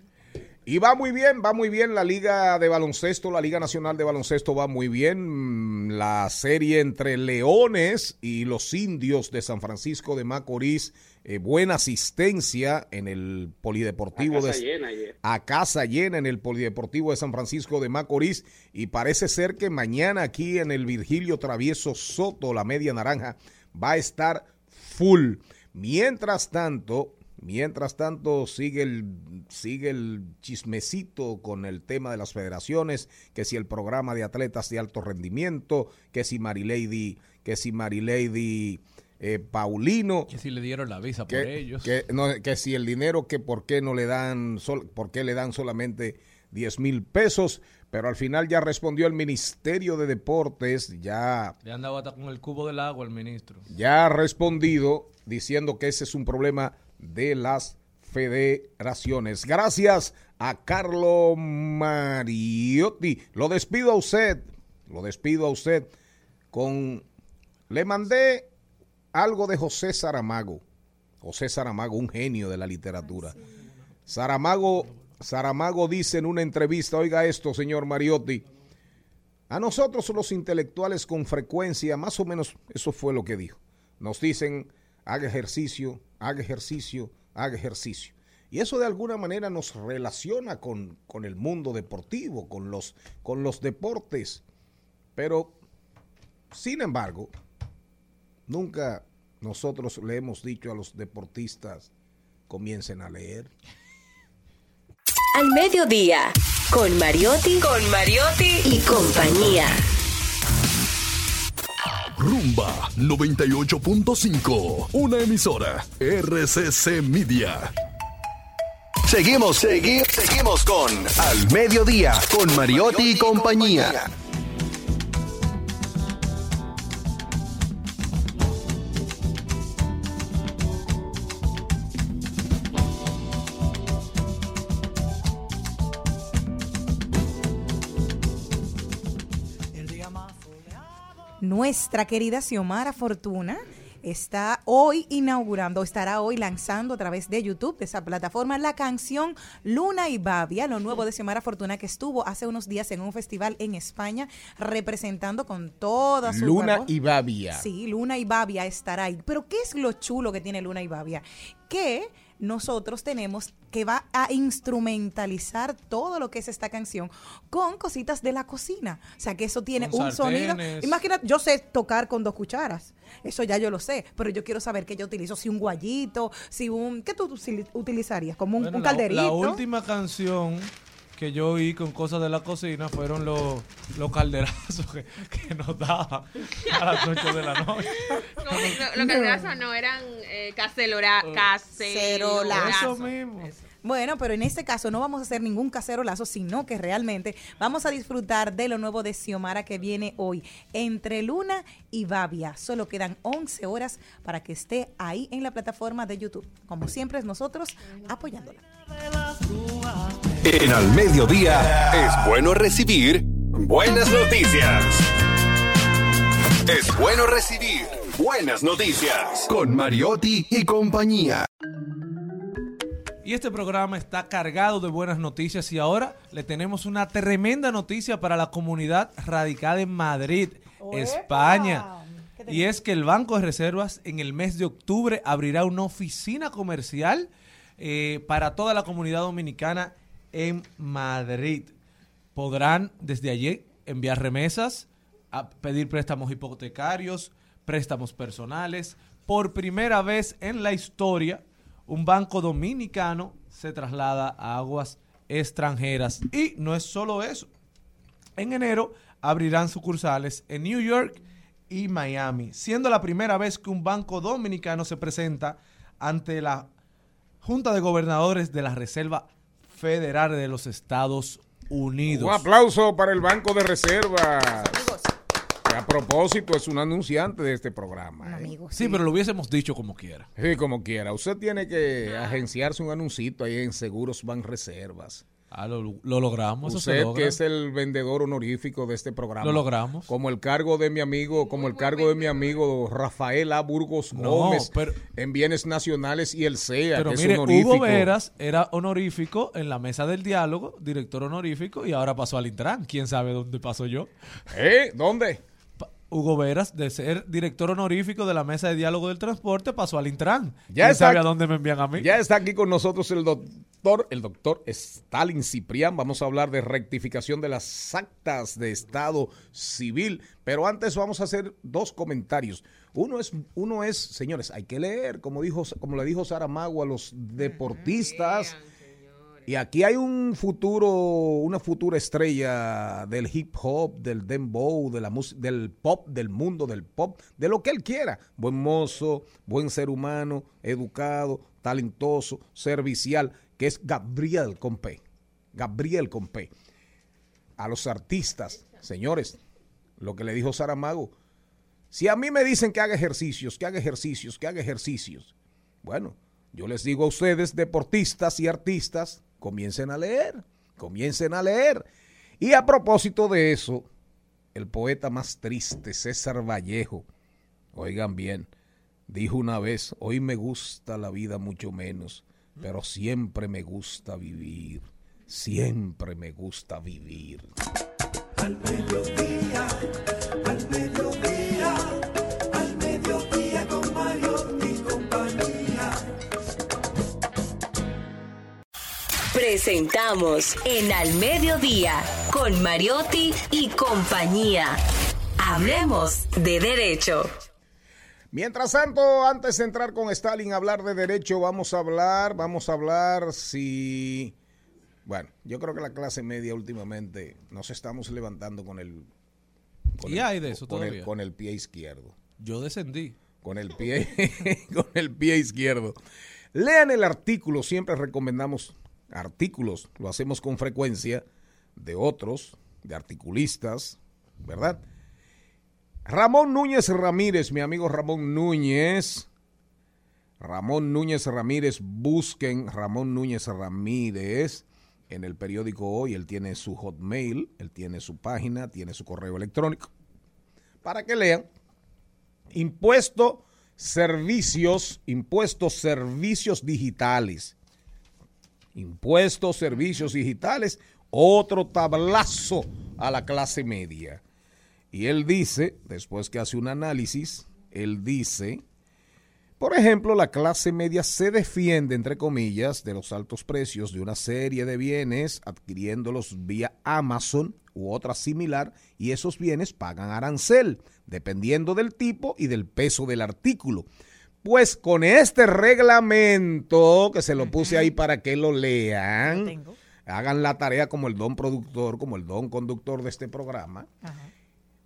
Y va muy bien, va muy bien la liga de baloncesto, la Liga Nacional de Baloncesto va muy bien. Mm, La serie entre Leones y los Indios de San Francisco de Macorís, eh, buena asistencia en el Polideportivo A casa de llena a casa llena en el Polideportivo de San Francisco de Macorís y parece ser que mañana aquí en el Virgilio Travieso Soto, la media naranja, va a estar full. Mientras tanto, mientras tanto sigue el, sigue el chismecito con el tema de las federaciones, que si el programa de atletas de alto rendimiento, que si Marilady, que si Marilady eh, Paulino, Que si le dieron la visa por ellos. que, no, que si el dinero, que por qué no le dan, sol, por qué le dan solamente 10 mil pesos, pero al final ya respondió el Ministerio de Deportes, ya, Le han dado hasta con el cubo del agua al ministro. ya ha respondido diciendo que ese es un problema de las federaciones. Gracias a Carlo Mariotti. Lo despido a usted, lo despido a usted con... Le mandé algo de José Saramago. José Saramago, un genio de la literatura. Saramago, Saramago dice en una entrevista, oiga esto, señor Mariotti, a nosotros los intelectuales con frecuencia, más o menos eso fue lo que dijo, nos dicen, haga ejercicio, haga ejercicio, haga ejercicio. Y eso de alguna manera nos relaciona con, con el mundo deportivo, con los, con los deportes. Pero, sin embargo, nunca nosotros le hemos dicho a los deportistas, comiencen a leer. Al mediodía, con Mariotti, con Mariotti y compañía. Rumba 98.5, una emisora RCC Media. Seguimos, seguimos, seguimos con Al Mediodía, con Mariotti y compañía. Nuestra querida Xiomara Fortuna está hoy inaugurando, estará hoy lanzando a través de YouTube, de esa plataforma, la canción Luna y Babia, lo nuevo de Xiomara Fortuna, que estuvo hace unos días en un festival en España, representando con toda su Luna y Babia. Sí, Luna y Babia estará ahí. Pero ¿qué es lo chulo que tiene Luna y Babia? Que nosotros tenemos que va a instrumentalizar todo lo que es esta canción con cositas de la cocina. O sea, que eso tiene Con un sonido. Imagínate, yo sé tocar con dos cucharas. Eso ya yo lo sé. Pero yo quiero saber qué yo utilizo. Si un guayito, si un. ¿Qué tú utilizarías? Como un, Bueno, un la- calderito. La, última canción que yo oí con cosas de la cocina fueron los, los calderazos que, que nos daban a las 8 de la noche. No, lo, lo que hacían no eran eh, cacerolazos. Eso mismo. Bueno, pero en este caso no vamos a hacer ningún cacerolazo, sino que realmente vamos a disfrutar de lo nuevo de Xiomara que viene hoy. Entre Luna y Babia. Solo quedan 11 horas para que esté ahí en la plataforma de YouTube. Como siempre, nosotros apoyándola. En Al Mediodía es bueno recibir buenas noticias. Es bueno recibir buenas noticias con Mariotti y compañía. Y este programa está cargado de buenas noticias y ahora le tenemos una tremenda noticia para la comunidad radicada en Madrid, España. Y es que el Banco de Reservas en el mes de octubre abrirá una oficina comercial eh, para toda la comunidad dominicana en Madrid. Podrán desde allí enviar remesas, a pedir préstamos hipotecarios, préstamos personales. Por primera vez en la historia, un banco dominicano se traslada a aguas extranjeras. Y no es solo eso. En enero abrirán sucursales en New York y Miami, siendo la primera vez que un banco dominicano se presenta ante la Junta de Gobernadores de la Reserva Federal de los Estados Unidos. Un aplauso para el Banco de Reservas. Que a propósito es un anunciante de este programa. ¿eh? Sí, pero lo hubiésemos dicho como quiera. Sí, como quiera. Usted tiene que agenciarse un anuncito ahí en Seguros Ban Reservas. Ah, lo, lo logramos. Usted logra. que es el vendedor honorífico de este programa. Lo logramos. Como el cargo de mi amigo, como el cargo de mi amigo Rafael A. Burgos No, Gómez pero- en bienes nacionales y el CEA, Pero que mire, es honorífico. Hugo Veras era honorífico en la mesa del diálogo, director honorífico, y ahora pasó al Intran. ¿Quién sabe dónde pasó yo? ¿Eh? ¿Dónde? Hugo Veras, de ser director honorífico de la mesa de diálogo del transporte, pasó al Intran. Ya ¿Quién está- sabe a dónde me envían a mí? Ya está aquí con nosotros el doctor, el doctor Stalin Ciprián. Vamos a hablar de rectificación de las actas de Estado civil. Pero antes vamos a hacer dos comentarios. Uno es, uno es, señores, hay que leer, como dijo, como le dijo Saramago a los deportistas. Y aquí hay un futuro, una futura estrella del hip hop, del dembow, de la del pop, del mundo del pop, de lo que él quiera. Buen mozo, buen ser humano, educado, talentoso, servicial, que es Gabriel Compé. Gabriel Compé. A los artistas, señores, lo que le dijo Saramago, si a mí me dicen que haga ejercicios, que haga ejercicios, que haga ejercicios, bueno, yo les digo a ustedes, deportistas y artistas, comiencen a leer, comiencen a leer. Y a propósito de eso, el poeta más triste, César Vallejo, oigan bien, dijo una vez, hoy me gusta la vida mucho menos, pero siempre me gusta vivir, siempre me gusta vivir. Al mediodía, Presentamos en Al Mediodía con Mariotti y compañía. Hablemos de derecho. Mientras tanto, antes de entrar con Stalin a hablar de derecho, vamos a hablar, vamos a hablar si... Bueno, yo creo que la clase media últimamente nos estamos levantando con el... con ¿Y el- hay de eso con el, todavía? con el pie izquierdo. Yo descendí. Con el pie, [laughs] con el pie izquierdo. Lean el artículo, siempre recomendamos artículos, lo hacemos con frecuencia, de otros, de articulistas, ¿verdad? Ramón Núñez Ramírez, mi amigo Ramón Núñez. Ramón Núñez Ramírez, busquen Ramón Núñez Ramírez en el periódico Hoy. Él tiene su hotmail, él tiene su página, tiene su correo electrónico. Para que lean. Impuesto servicios, impuestos servicios digitales. Impuestos servicios digitales, otro tablazo a la clase media. Y él dice, después que hace un análisis, él dice, por ejemplo, la clase media se defiende, entre comillas, de los altos precios de una serie de bienes adquiriéndolos vía Amazon u otra similar y esos bienes pagan arancel, dependiendo del tipo y del peso del artículo. Pues con este reglamento, que se lo puse ahí para que lo lean, hagan la tarea como el don productor, como el don conductor de este programa.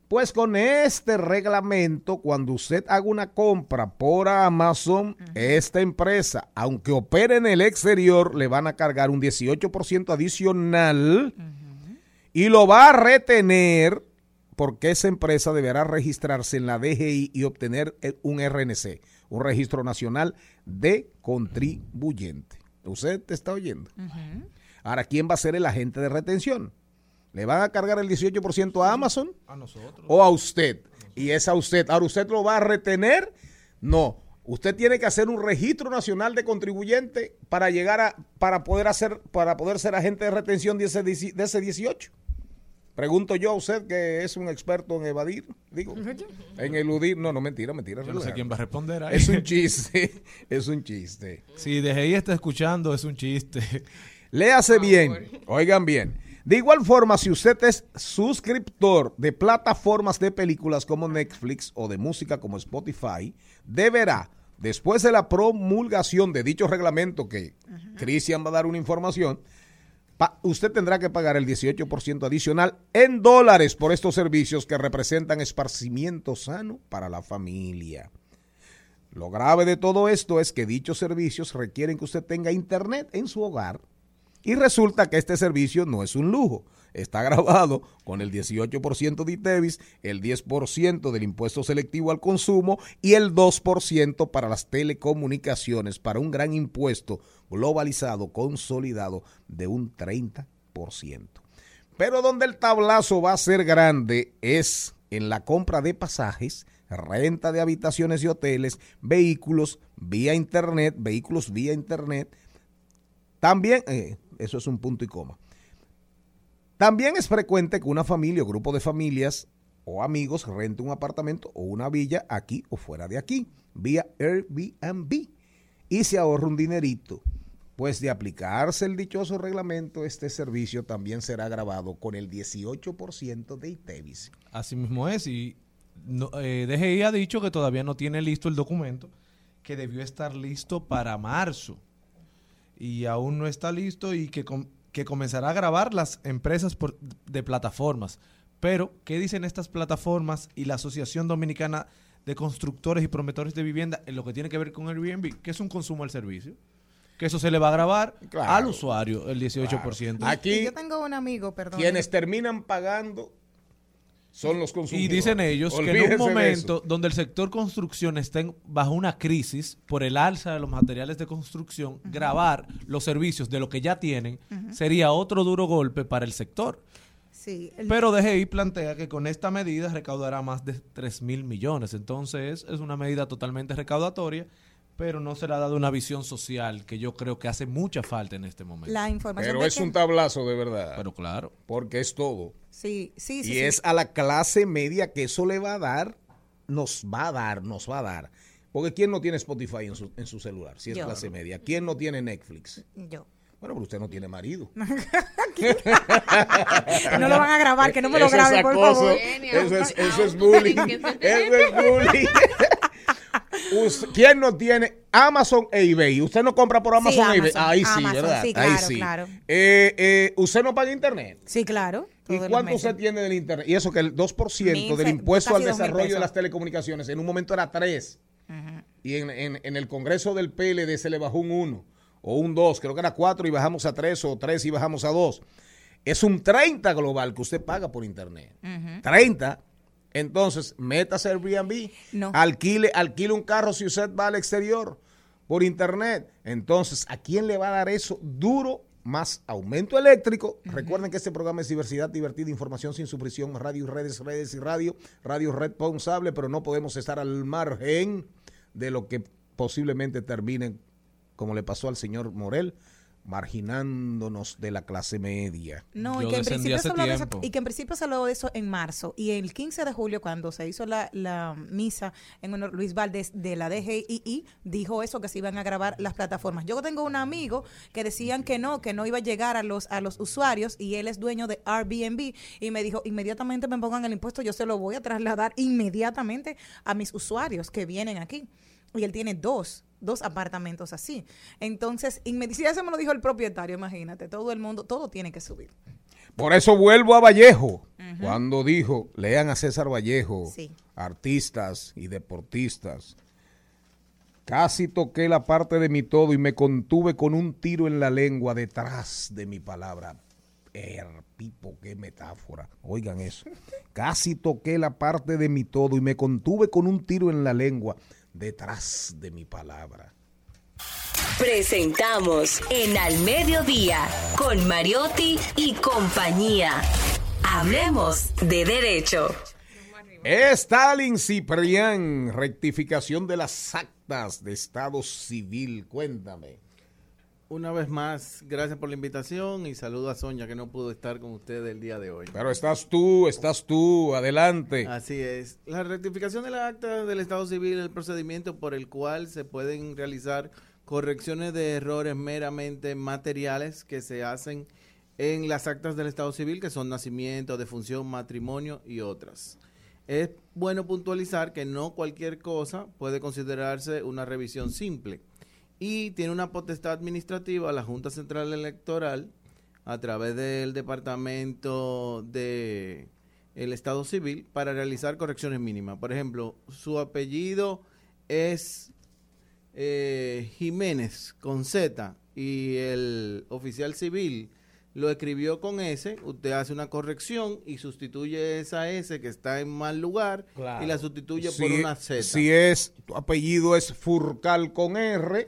Pues con este reglamento, cuando usted haga una compra por Amazon, esta empresa, aunque opere en el exterior, le van a cargar un 18% adicional y lo va a retener porque esa empresa deberá registrarse en la DGI y obtener eh, un RNC, un registro nacional de contribuyente. ¿Usted te está oyendo? Ahora, ¿quién va a ser el agente de retención? ¿Le van a cargar el 18% a Amazon? A nosotros. o a usted. Y es a usted. Ahora, ¿usted lo va a retener? No. Usted tiene que hacer un registro nacional de contribuyente para llegar a, para poder hacer, para poder ser agente de retención de ese, de ese 18. Pregunto yo a usted que es un experto en evadir, digo, en eludir. No, no, mentira, mentira. Yo no sé quién va a responder ahí. Es un [laughs] chiste, es un chiste. Si DGI está escuchando, es un chiste. [laughs] Léase bien, oigan bien. De igual forma, si usted es suscriptor de plataformas de películas como Netflix o de música como Spotify, deberá, después de la promulgación de dicho reglamento que Cristian va a dar una información, usted tendrá que pagar el 18% adicional en dólares por estos servicios que representan esparcimiento sano para la familia. Lo grave de todo esto es que dichos servicios requieren que usted tenga internet en su hogar y resulta que este servicio no es un lujo. Está grabado con el 18% de ITEVIS, el 10% del impuesto selectivo al consumo y el 2% para las telecomunicaciones, para un gran impuesto globalizado, consolidado de un 30%. 18%. Pero donde el tablazo va a ser grande es en la compra de pasajes, renta de habitaciones y hoteles, vehículos vía internet, vehículos vía internet. También, eh, eso es un punto y coma. También es frecuente que una familia o grupo de familias o amigos rente un apartamento o una villa aquí o fuera de aquí, vía Airbnb, y se ahorra un dinerito. Pues de aplicarse el dichoso reglamento, este servicio también será grabado con el 18% de ITEVIS. Así mismo es, y no, eh, DGI ha dicho que todavía no tiene listo el documento, que debió estar listo para marzo, y aún no está listo y que, com- que comenzará a grabar las empresas por- de plataformas. Pero, ¿qué dicen estas plataformas y la Asociación Dominicana de Constructores y Promotores de Vivienda en lo que tiene que ver con Airbnb? Que es un consumo del servicio. Que eso se le va a grabar Claro. al usuario, el 18%. Y Aquí yo tengo un amigo, perdón. quienes terminan pagando son los Y consumidores. dicen ellos que en un momento donde el sector construcción está en- bajo una crisis por el alza de los materiales de construcción, grabar los servicios de lo que ya tienen sería otro duro golpe para el sector. Sí, el- Pero DGI plantea que con esta medida recaudará más de 3 mil millones. Entonces es una medida totalmente recaudatoria, pero no se le ha dado una visión social que yo creo que hace mucha falta en este momento. la información Pero es que- un tablazo de verdad. Pero claro. porque es todo. Sí, sí, sí. y sí. es a la clase media que eso le va a dar, nos va a dar, nos va a dar. Porque ¿quién no tiene Spotify en su, en su celular? Si es Yo. clase media. ¿Quién no tiene Netflix? Yo. Bueno, pero usted no tiene marido. [laughs] No lo van a grabar, que no me lo Eso graben, por favor. Eso es, eso es bullying. [laughs] Eso es bullying. [laughs] ¿Quién no tiene Amazon e eBay? Usted no compra por Amazon, Sí, e eBay. Amazon, Ahí sí, Amazon, ¿verdad? sí, Ahí claro, sí. claro. Eh, eh, ¿Usted no paga internet? Sí, claro. ¿Y cuánto usted tiene del internet? Y eso que el 2% Mil del impuesto al desarrollo de las telecomunicaciones en un momento era 3. Y en, en- en el Congreso del PLD se le bajó un 1 o un 2, creo que era 4 y bajamos a 3 o 3 y bajamos a 2. Es un 30 global que usted paga por internet. 30. Entonces, métase Airbnb, No. alquile, alquile un carro si usted va al exterior por internet. Entonces, ¿a quién le va a dar eso? Duro más aumento eléctrico. Recuerden que este programa es diversidad, divertida, información sin supresión, radio y redes, redes y radio, radio responsable, pero no podemos estar al margen de lo que posiblemente termine, como le pasó al señor Morel, marginándonos de la clase media. No, y Yo que, en principio hace se habló de eso, y que en principio se habló de eso en marzo. Y el 15 de julio, cuando se hizo la, la misa en honor Luis Valdés de la DGI, dijo eso, que se iban a grabar las plataformas. Yo tengo un amigo que decían que no, que no iba a llegar a los, a los usuarios, y él es dueño de Airbnb, y me dijo, inmediatamente me pongan el impuesto, yo se lo voy a trasladar inmediatamente a mis usuarios que vienen aquí. Y él tiene dos, dos apartamentos así. Entonces, inmediatamente, eso me lo dijo el propietario, imagínate, todo el mundo, todo tiene que subir. Por eso vuelvo a Vallejo, cuando dijo, lean a César Vallejo, Sí. artistas y deportistas. Casi toqué la parte de mi todo y me contuve con un tiro en la lengua detrás de mi palabra. Er, pipo, qué metáfora. Oigan eso. [laughs] Casi toqué la parte de mi todo y me contuve con un tiro en la lengua detrás de mi palabra. Presentamos en Al Mediodía con Mariotti y compañía. Hablemos de derecho. Stalin Ciprián, rectificación de las actas de Estado Civil. Cuéntame. Una vez más, gracias por la invitación y saludo a Sonia que no pudo estar con ustedes el día de hoy. Pero estás tú, estás tú, adelante. Así es. La rectificación de la acta del Estado Civil es el procedimiento por el cual se pueden realizar correcciones de errores meramente materiales que se hacen en las actas del Estado Civil, que son nacimiento, defunción, matrimonio y otras. Es bueno puntualizar que no cualquier cosa puede considerarse una revisión simple y tiene una potestad administrativa la Junta Central Electoral a través del Departamento de el Estado Civil para realizar correcciones mínimas. Por ejemplo, su apellido es eh, Jiménez con Z y el oficial civil lo escribió con S, usted hace una corrección y sustituye esa S que está en mal lugar y la sustituye por una Z. Si es, tu apellido es Furcal con R,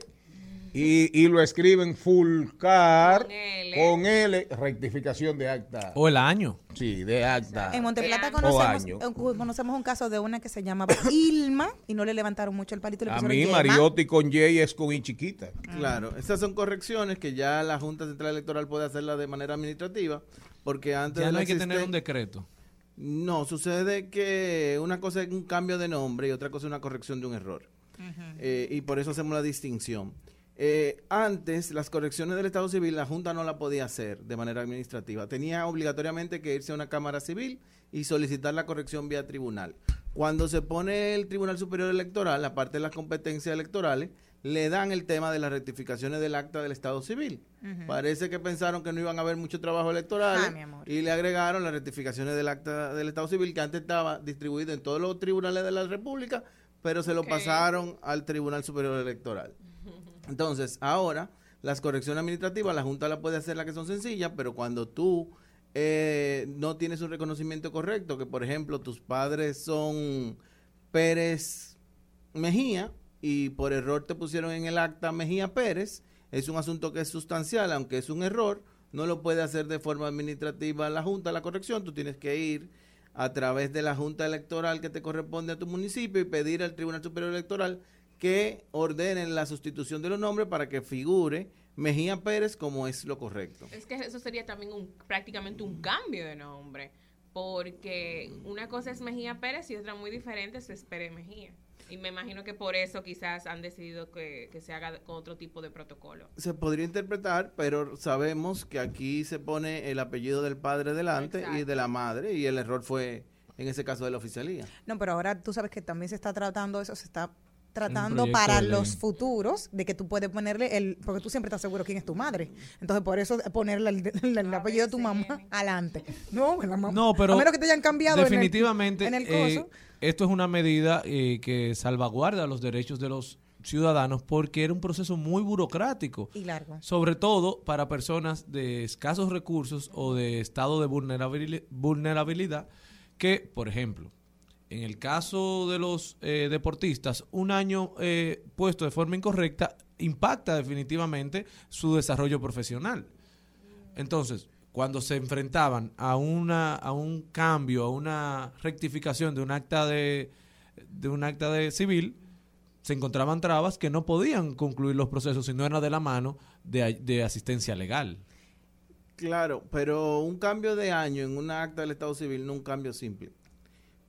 Y, y lo escriben Fulcar Con L. con L, rectificación de acta. O el año. Sí, de acta. En Monteplata conocemos, eh, conocemos un caso de una que se llamaba Ilma y no le levantaron mucho el palito. Le A mí Yema. Mariotti con J es con I chiquita. Claro, esas son correcciones que ya la Junta Central Electoral puede hacerla de manera administrativa, porque antes Ya de no hay que tener un decreto. No, sucede que una cosa es un cambio de nombre y otra cosa es una corrección de un error. Eh, y por eso hacemos la distinción. Eh, antes, las correcciones del Estado Civil, la Junta no la podía hacer de manera administrativa. Tenía obligatoriamente que irse a una Cámara Civil y solicitar la corrección vía tribunal. Cuando se pone el Tribunal Superior Electoral, aparte de las competencias electorales, le dan el tema de las rectificaciones del acta del Estado Civil. Parece que pensaron que no iban a haber mucho trabajo electoral Ah, y le agregaron las rectificaciones del acta del Estado Civil que antes estaba distribuido en todos los tribunales de la República, pero se lo pasaron al Tribunal Superior Electoral. Entonces, ahora las correcciones administrativas la Junta la puede hacer las que son sencillas, pero cuando tú eh, no tienes un reconocimiento correcto, que por ejemplo tus padres son Pérez Mejía y por error te pusieron en el acta Mejía Pérez, es un asunto que es sustancial, aunque es un error, no lo puede hacer de forma administrativa la Junta la corrección, tú tienes que ir a través de la Junta Electoral que te corresponde a tu municipio y pedir al Tribunal Superior Electoral que ordenen la sustitución de los nombres para que figure Mejía Pérez como es lo correcto. Es que eso sería también un, prácticamente un cambio de nombre, porque una cosa es Mejía Pérez y otra muy diferente es Pérez Mejía. Y me imagino que por eso quizás han decidido que, que se haga con otro tipo de protocolo. Se podría interpretar, pero sabemos que aquí se pone el apellido del padre delante y de la madre y el error fue en ese caso de la oficialía. No, pero ahora tú sabes que también se está tratando eso, se está tratando para de los futuros de que tú puedes ponerle el porque tú siempre estás seguro quién es tu madre. Entonces por eso ponerle el, el- el apellido de tu mamá adelante. No la mamá No, pero a menos que te hayan cambiado en el- definitivamente en el, eh, coso. esto es una medida eh, que salvaguarda los derechos de los ciudadanos porque era un proceso muy burocrático. y largo. Sobre todo para personas de escasos recursos o de estado de vulnerabili- vulnerabilidad que, por ejemplo, en el caso de los eh, deportistas, un año eh, puesto de forma incorrecta impacta definitivamente su desarrollo profesional. Entonces, cuando se enfrentaban a una a un cambio, a una rectificación de un acta de de un acta de civil, se encontraban trabas que no podían concluir los procesos si no era de la mano de, de asistencia legal. Claro, pero un cambio de año en una acta del Estado Civil no un cambio simple.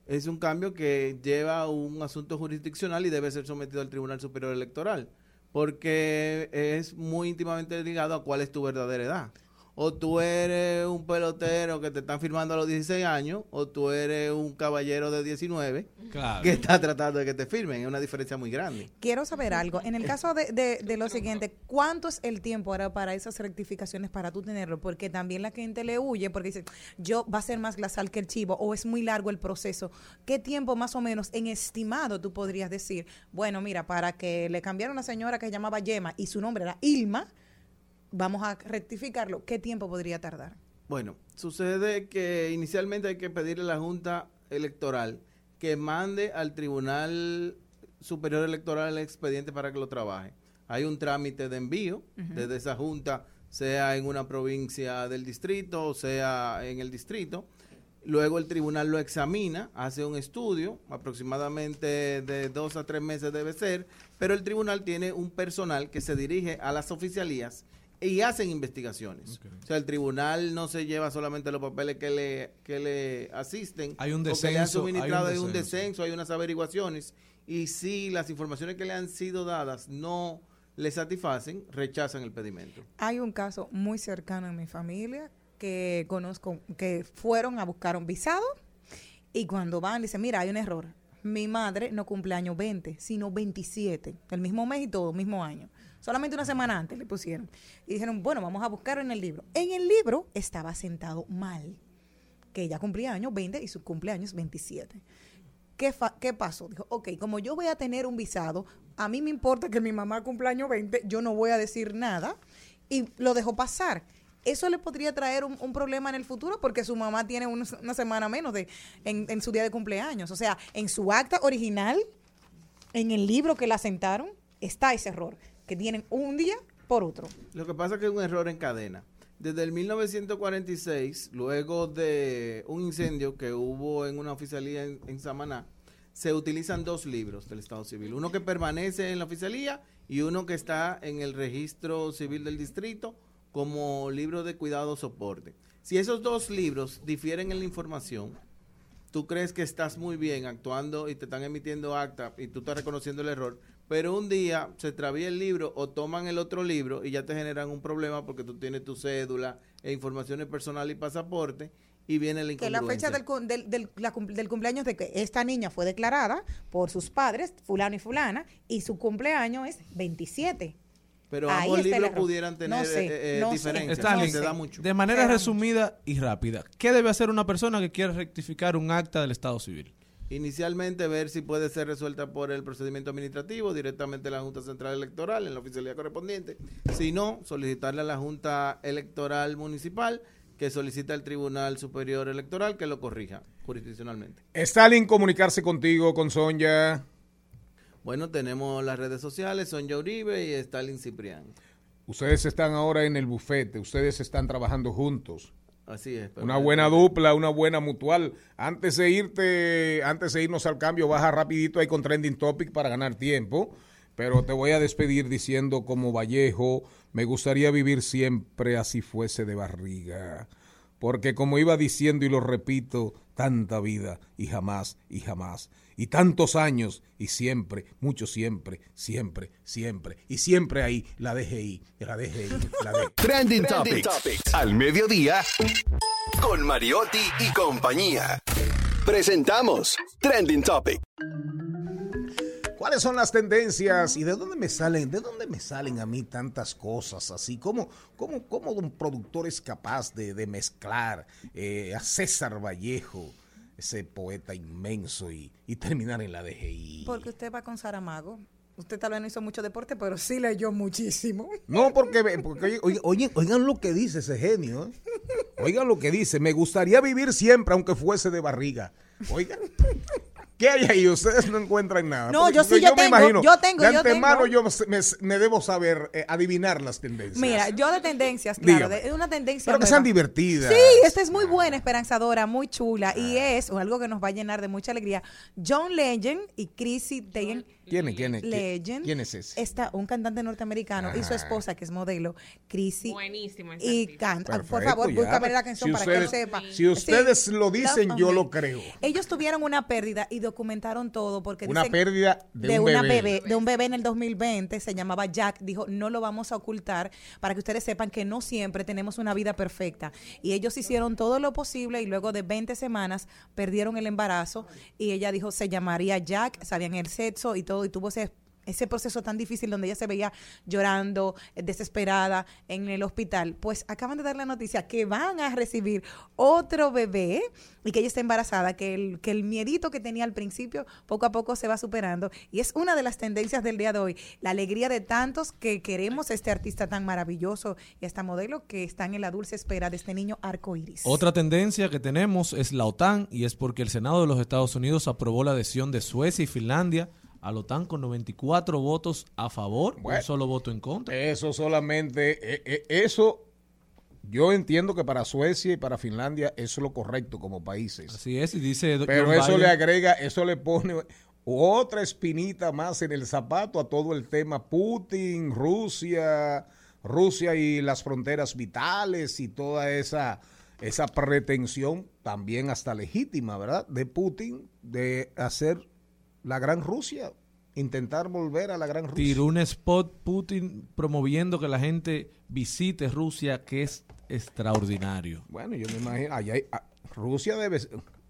Es un cambio que lleva a un asunto jurisdiccional y debe ser sometido al Tribunal Superior Electoral, porque es muy íntimamente ligado a cuál es tu verdadera edad. O tú eres un pelotero que te están firmando a los 16 años, o tú eres un caballero de 19 Claro. que está tratando de que te firmen. Es una diferencia muy grande. quiero saber algo en el caso de, de, de lo siguiente ¿cuánto es el tiempo ahora para esas rectificaciones para tú tenerlo? porque también la gente le huye porque dice yo va a ser más glacial que el chivo o es muy largo el proceso ¿qué tiempo más o menos en estimado tú podrías decir bueno mira para que le cambiara una señora que se llamaba Yema y su nombre era Ilma vamos a rectificarlo, ¿qué tiempo podría tardar? Bueno, sucede que inicialmente hay que pedirle a la Junta Electoral que mande al Tribunal Superior Electoral el expediente para que lo trabaje. Hay un trámite de envío desde esa Junta, sea en una provincia del distrito o sea en el distrito. Luego el tribunal lo examina, hace un estudio, aproximadamente de dos a tres meses debe ser, pero el tribunal tiene un personal que se dirige a las oficialías y hacen investigaciones. O sea, el tribunal no se lleva solamente los papeles que le, que le asisten. Hay un o que le han descenso, suministrado, hay hay un un descenso. descenso, hay unas averiguaciones. Y si las informaciones que le han sido dadas no le satisfacen, rechazan el pedimento. Hay un caso muy cercano en mi familia que conozco que fueron a buscar un visado y cuando van dicen, mira, hay un error. Mi madre no cumple año 20, sino 27, el mismo mes y todo, mismo año. Solamente una semana antes le pusieron. Y dijeron, bueno, vamos a buscar en el libro. En el libro estaba sentado mal, que ella cumplía año 20 y su cumpleaños 27. ¿Qué, ¿Qué pasó? Dijo, ok, como yo voy a tener un visado, a mí me importa que mi mamá cumpla año 20, yo no voy a decir nada y lo dejó pasar. Eso le podría traer un, un problema en el futuro porque su mamá tiene un- una semana menos de, en, en su día de cumpleaños. O sea, en su acta original, en el libro que la sentaron, está ese error. Que tienen un día por otro. Lo que pasa es que es un error en cadena. Desde el 1946, luego de un incendio que hubo en una oficialía en, Samaná, se utilizan dos libros del Estado Civil. Uno que permanece en la oficialía y uno que está en el registro civil del distrito como libro de cuidado soporte. Si esos dos libros difieren en la información, tú crees que estás muy bien actuando y te están emitiendo acta y tú estás reconociendo el error, pero un día se extravía el libro o toman el otro libro y ya te generan un problema porque tú tienes tu cédula e informaciones personales y pasaporte y viene la que la fecha del, del, del- la del cumpleaños de que esta niña fue declarada por sus padres, fulano y fulana, y su cumpleaños es 27. Pero Ahí ambos libros pudieran tener No sé, eh, eh, no diferencias. Stalin, se da mucho. de manera resumida y rápida, ¿qué debe hacer una persona que quiere rectificar un acta del Estado Civil? Inicialmente ver si puede ser resuelta por el procedimiento administrativo directamente la Junta Central Electoral en la oficialidad correspondiente. Si no, solicitarle a la Junta Electoral Municipal que solicita al Tribunal Superior Electoral que lo corrija jurisdiccionalmente. Stalin, comunicarse contigo, con Sonia. Bueno, tenemos las redes sociales, Sonia Uribe y Stalin Ciprián. Ustedes están ahora en el bufete, ustedes están trabajando juntos. Así es. Una buena dupla, una buena mutual. Antes de irte, antes de irnos al cambio, baja rapidito ahí con Trending Topic para ganar tiempo. Pero te voy a despedir diciendo como Vallejo, me gustaría vivir siempre así fuese de barriga. Porque como iba diciendo y lo repito, tanta vida y jamás y jamás. Y tantos años y siempre, mucho siempre, siempre, siempre. Y siempre ahí la DGI, la DGI, la DGI. [laughs] Trending, Topics. Al mediodía. Con Mariotti y compañía. Presentamos Trending Topic. ¿Cuáles son las tendencias y de dónde me salen, de dónde me salen a mí tantas cosas así? ¿Cómo, cómo, cómo un productor es capaz de, de mezclar eh, a César Vallejo, ese poeta inmenso, y, y terminar en la DGI? Porque usted va con Saramago. Usted tal vez no hizo mucho deporte, pero sí leyó muchísimo. No, porque, porque oye, oye, oye, oigan lo que dice ese genio. ¿eh? Oigan lo que dice. Me gustaría vivir siempre, aunque fuese de barriga. Oigan. ¿Qué hay ahí? Ustedes no encuentran nada. No, Porque- yo sí, yo me tengo, imagino, yo tengo, De yo antemano tengo. yo me, me debo saber eh, adivinar las tendencias. Mira, yo de tendencias, claro, Dígame. de, una tendencia Pero que nueva. sean divertidas. Sí, esta es muy buena, esperanzadora, muy chula y es algo que nos va a llenar de mucha alegría. John Legend y Chrissy Teigen ¿Quién es? ¿Quién es? Legend. ¿Quién es ese? Está un cantante norteamericano y su esposa, que es modelo, Chrissy. Buenísimo Y canta. Por favor, búscame la canción Si para que él ustedes- sepa. si ustedes lo dicen, yo lo creo. Ellos tuvieron una pérdida y documentaron todo porque Una dicen pérdida de un una bebé. de un bebé en el 2020, se llamaba Jack, dijo, no lo vamos a ocultar para que ustedes sepan que no siempre tenemos una vida perfecta. Y ellos hicieron todo lo posible y luego de 20 semanas perdieron el embarazo y ella dijo, se llamaría Jack, sabían el sexo y todo, y tuvo ese ese proceso tan difícil donde ella se veía llorando, eh, desesperada en el hospital, pues acaban de dar la noticia que van a recibir otro bebé y que ella está embarazada, que el, que el miedito que tenía al principio poco a poco se va superando. Y es una de las tendencias del día de hoy, la alegría de tantos que queremos a este artista tan maravilloso y a esta modelo que están en la dulce espera de este niño arco iris. Otra tendencia que tenemos es la OTAN y es porque el Senado de los Estados Unidos aprobó la adhesión de Suecia y Finlandia a la OTAN con 94 votos a favor, Bueno. un solo voto en contra. Eso solamente, eh, eh, eso yo entiendo que para Suecia y para Finlandia eso es lo correcto como países. Así es, y dice Pero John eso Biden- le agrega, eso le pone otra espinita más en el zapato a todo el tema Putin, Rusia, Rusia y las fronteras vitales y toda esa esa pretensión también hasta legítima, ¿verdad? De Putin de hacer la gran Rusia, intentar volver a la gran Rusia. tiró un spot Putin promoviendo que la gente visite Rusia, que es extraordinario. Bueno, yo me imagino, allá hay- ah, Rusia debe,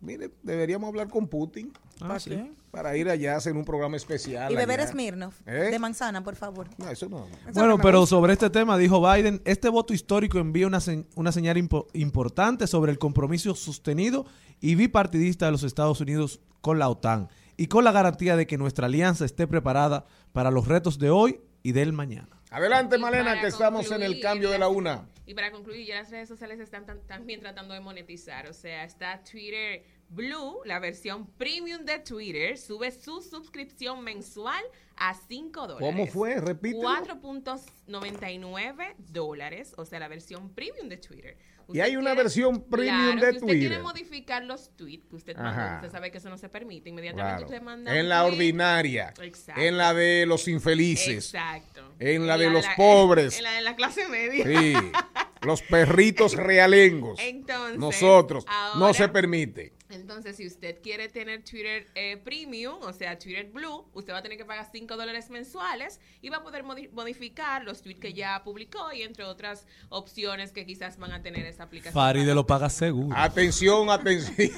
mire, deberíamos hablar con Putin Ah, ¿Para sí. qué? para ir allá a hacer un programa especial. Y beber allá. Smirnoff ¿Eh? de manzana, por favor. No, eso no. Eso Bueno, no pero gusta. sobre este tema dijo Biden, este voto histórico envía una, se- una señal impo- importante sobre el compromiso sostenido y bipartidista de los Estados Unidos con la OTAN y con la garantía de que nuestra alianza esté preparada para los retos de hoy y del mañana. Adelante, Y Malena, que estamos en el cambio de la una. Y para concluir, ya las redes sociales están también tratando de monetizar. O sea, está Twitter Blue, la versión premium de Twitter, sube su suscripción mensual a 5 dólares. ¿Cómo fue? Repítelo. 4.99 dólares, o sea, la versión premium de Twitter. Y hay una versión premium Claro, de si usted quiere Twitter. modificar los tweets que usted manda, usted sabe que eso no se permite. Inmediatamente Claro. usted manda En la ordinaria, Exacto. en la de los infelices, Exacto. en la de la los la- pobres, En la de la clase media. sí, [laughs] los perritos [laughs] realengos. Entonces, Nosotros, no se permite. Entonces, si usted quiere tener Twitter eh, Premium, o sea, Twitter Blue, usted va a tener que pagar 5 dólares mensuales y va a poder modi- modificar los tweets que ya publicó y entre otras opciones que quizás van a tener esa aplicación. Faride lo paga seguro. Atención, atención. [laughs]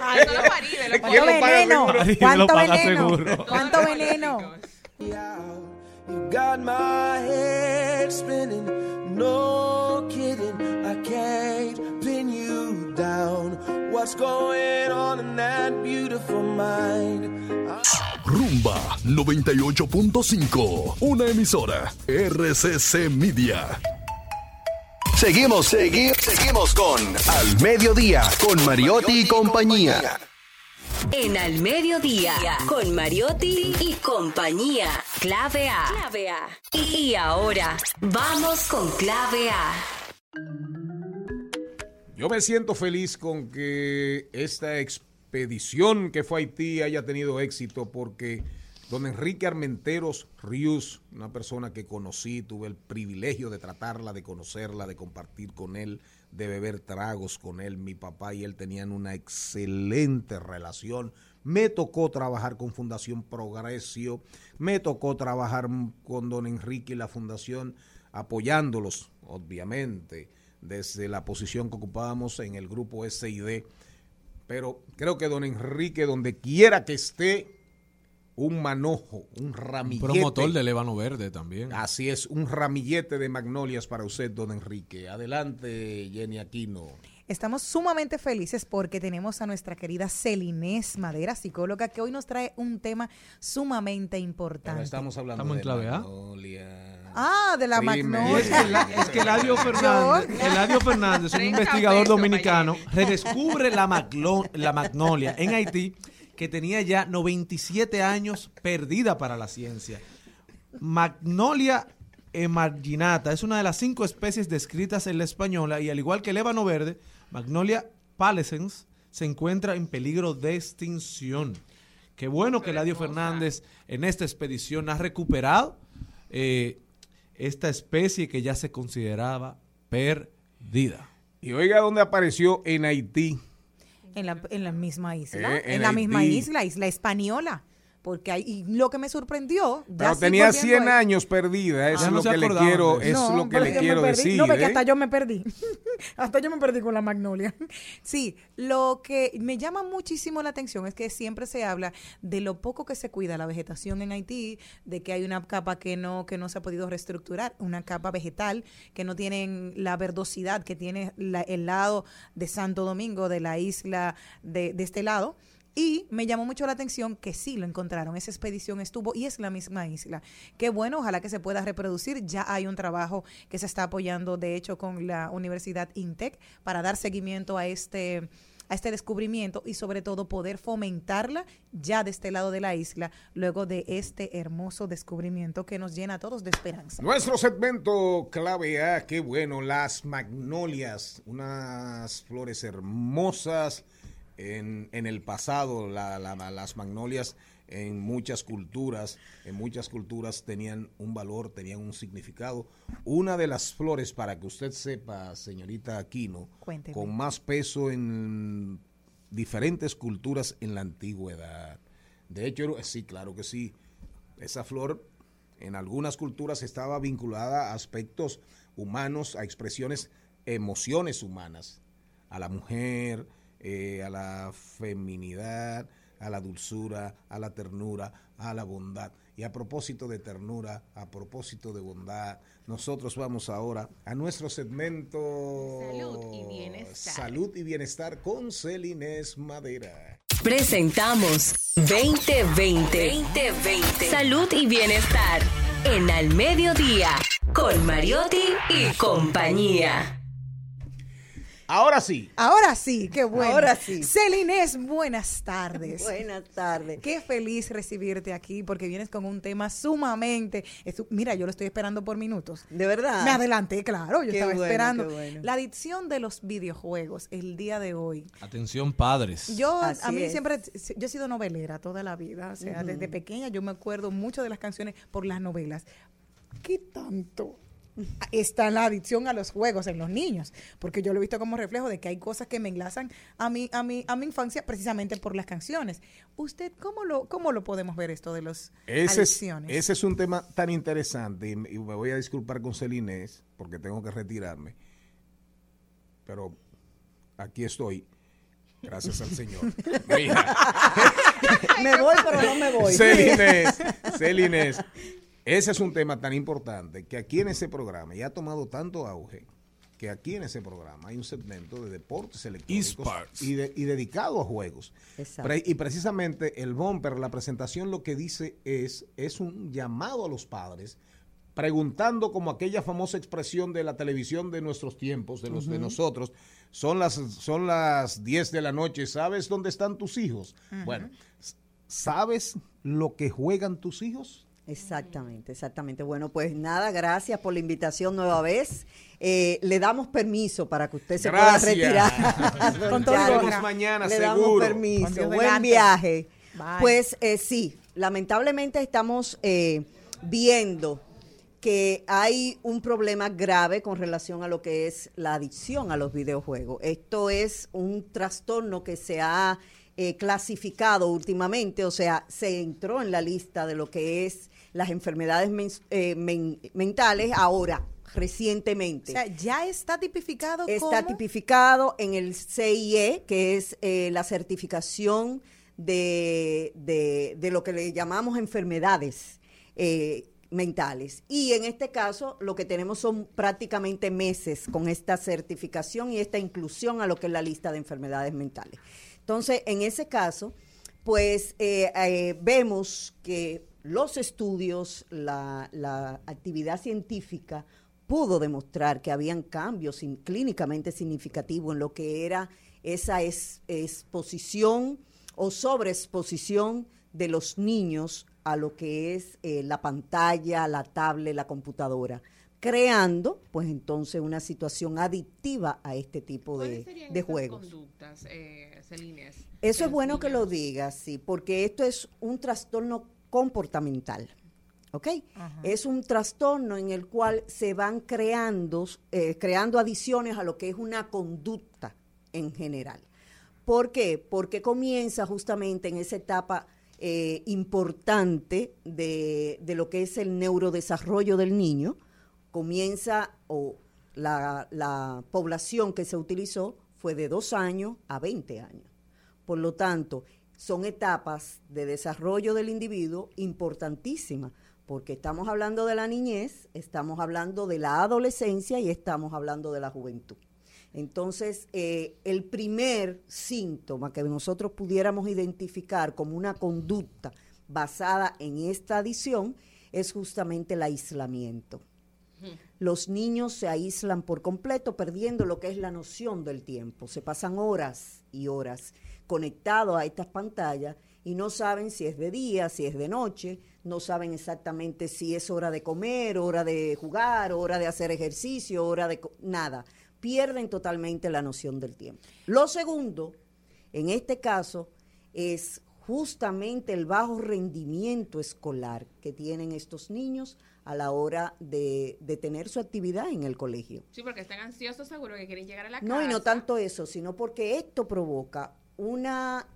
Ay, solo Faride lo ¿Quién ¿Cuánto paga veneno? ¿Cuánto paga veneno? ¿Cuánto veneno? You got my head spinning, no kidding. I can't pin you down. What's going on in that beautiful mind? Rumba 98.5, una emisora RCC Media. Seguimos, seguimos, seguimos con Al Mediodía, con Mariotti y compañía. En Al Mediodía, con Mariotti y compañía. Clave A. Clave A. Y ahora, vamos con Clave A. Yo me siento feliz con que esta expedición que fue a Haití haya tenido éxito porque don Enrique Armenteros Rius, una persona que conocí, tuve el privilegio de tratarla, de conocerla, de compartir con él, de beber tragos con él. Mi papá y él tenían una excelente relación. Me tocó trabajar con Fundación Progresio, me tocó trabajar con don Enrique y la Fundación apoyándolos, obviamente desde la posición que ocupábamos en el grupo SID. Pero creo que don Enrique, donde quiera que esté, un manojo, un Un ramillete. promotor del ébano verde también. Así es, un ramillete de magnolias para usted, don Enrique. Adelante, Jenny Aquino. Estamos sumamente felices porque tenemos a nuestra querida Celinés Madera, psicóloga, que hoy nos trae un tema sumamente Pero importante. estamos hablando Estamos en de clave A. magnolia. Ah, de la magnolia. es que, la- es que Eladio [laughs] Fernández, Eladio Fernández, un 30 investigador pesos dominicano, redescubre la, maglo- la magnolia en Haití, que tenía ya 97 años perdida para la ciencia. Magnolia emarginata es una de las cinco especies descritas en la española y al igual que el ébano verde, Magnolia palescens se encuentra en peligro de extinción. Qué bueno que Eladio Fernández en esta expedición ha recuperado eh, esta especie que ya se consideraba perdida. Y oiga dónde apareció en Haití. En la, en la misma isla. Eh, en, en la misma isla, isla española. Porque hay, y lo que me sorprendió. Pero tenía volviendo 100 ahí. años perdida, eso es no lo que le acordaban quiero, es lo que le quiero decir. No, ve que ¿eh? hasta yo me perdí. [laughs] hasta yo me perdí con la magnolia. [laughs] Sí, lo que me llama muchísimo la atención es que siempre se habla de lo poco que se cuida la vegetación en Haití, de que hay una capa que no, que no se ha podido reestructurar, una capa vegetal que no tienen la verdosidad que tiene la- el lado de Santo Domingo, de la isla de, de este lado. Y me llamó mucho la atención que sí lo encontraron. Esa expedición estuvo y es la misma isla. Qué bueno, ojalá que se pueda reproducir. Ya hay un trabajo que se está apoyando, de hecho, con la Universidad INTEC para dar seguimiento a este a este descubrimiento y sobre todo poder fomentarla ya de este lado de la isla luego de este hermoso descubrimiento que nos llena a todos de esperanza. Nuestro segmento clave A, qué bueno, las magnolias, unas flores hermosas en, en el pasado, la- la- las magnolias en muchas culturas, en muchas culturas tenían un valor, tenían un significado. Una de las flores, para que usted sepa, señorita Aquino, Cuénteme. con más peso en diferentes culturas en la antigüedad. De hecho, sí, claro que sí. Esa flor en algunas culturas estaba vinculada a aspectos humanos, a expresiones, emociones humanas, a la mujer, eh, a la feminidad, a la dulzura, a la ternura, a la bondad. Y a propósito de ternura, a propósito de bondad, nosotros vamos ahora a nuestro segmento Salud y bienestar. Salud y bienestar con Celines Madera. Presentamos 2020. 2020. Salud y bienestar. En Al Mediodía. Con Mariotti y compañía. Ahora sí. Ahora sí, qué [laughs] bueno. Ahora sí. Celinés, buenas tardes. [laughs] Buenas tardes. Qué feliz recibirte aquí porque vienes con un tema sumamente. estu- Mira, yo lo estoy esperando por minutos. De verdad. Me adelanté, claro, yo Qué estaba bueno, esperando. qué bueno. La adicción de los videojuegos el día de hoy. Atención, padres. Yo, Así a mí es. siempre, yo he sido novelera toda la vida. O sea, desde pequeña yo me acuerdo mucho de las canciones por las novelas. ¿Qué tanto está la adicción a los juegos en los niños? Porque yo lo he visto como reflejo de que hay cosas que me enlazan a mi, a mi, a mi infancia precisamente por las canciones. ¿Usted cómo lo, cómo lo podemos ver esto de es, adicciones? ese es un tema tan interesante y, me- y me voy a disculpar con Celinés porque tengo que retirarme. Pero aquí estoy. Gracias al Señor. [laughs] Me voy, [laughs] pero no me voy. Celinés, Celinés, ese es un tema tan importante que aquí en ese programa ya ha tomado tanto auge que aquí en ese programa hay un segmento de deportes electrónicos y, de- y dedicado a juegos. Pre- y precisamente el bumper, la presentación lo que dice es, es un llamado a los padres preguntando como aquella famosa expresión de la televisión de nuestros tiempos, de los de nosotros, son las son las 10 de la noche, ¿sabes dónde están tus hijos? Bueno, ¿sabes lo que juegan tus hijos? Exactamente, exactamente. Bueno, pues nada, gracias por la invitación nueva vez. Eh, le damos permiso para que usted se Gracias. pueda retirar. [laughs] Con todo mañana, le seguro. damos permiso. Buen delante. viaje. Bye. Pues eh, sí, lamentablemente estamos eh, viendo que hay un problema grave con relación a lo que es la adicción a los videojuegos. Esto es un trastorno que se ha eh, clasificado últimamente, o sea, se entró en la lista de lo que es las enfermedades men- eh, men- mentales ahora, recientemente. O sea, ya está tipificado Está como... tipificado en el CIE, que es eh, la certificación de, de- de lo que le llamamos enfermedades eh, mentales. Y en este caso lo que tenemos son prácticamente meses con esta certificación y esta inclusión a lo que es la lista de enfermedades mentales. Entonces, en ese caso, pues eh, eh, vemos que los estudios, la, actividad científica pudo demostrar que habían cambios sin- clínicamente significativos en lo que era esa es- exposición o sobreexposición de los niños a lo que es eh, la pantalla, la tablet, la computadora, creando pues entonces una situación adictiva a este tipo ¿Cuáles de, serían de juegos. conductas, eh, Celines, Eso es bueno que lo digas, sí, porque esto es un trastorno comportamental. ¿Ok? Es un trastorno en el cual se van creando, eh, creando adiciones a lo que es una conducta en general. ¿Por qué? Porque comienza justamente en esa etapa eh, importante de, de lo que es el neurodesarrollo del niño. Comienza, o la, la población que se utilizó fue de dos años a 20 años. Por lo tanto, son etapas de desarrollo del individuo importantísimas, porque estamos hablando de la niñez, estamos hablando de la adolescencia y estamos hablando de la juventud. Entonces, eh, el primer síntoma que nosotros pudiéramos identificar como una conducta basada en esta adición es justamente el aislamiento. Los niños se aíslan por completo, perdiendo lo que es la noción del tiempo. Se pasan horas y horas conectados a estas pantallas y no saben si es de día, si es de noche, no saben exactamente si es hora de comer, hora de jugar, hora de hacer ejercicio, hora de... nada. Pierden totalmente la noción del tiempo. Lo segundo, en este caso, es justamente el bajo rendimiento escolar que tienen estos niños a la hora de, de tener su actividad en el colegio. Sí, porque están ansiosos seguro que quieren llegar a la casa. No, y no tanto eso, sino porque esto provoca una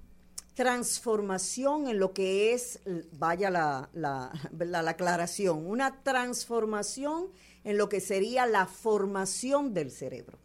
transformación en lo que es, vaya la, la, la aclaración, una transformación en lo que sería la formación del cerebro,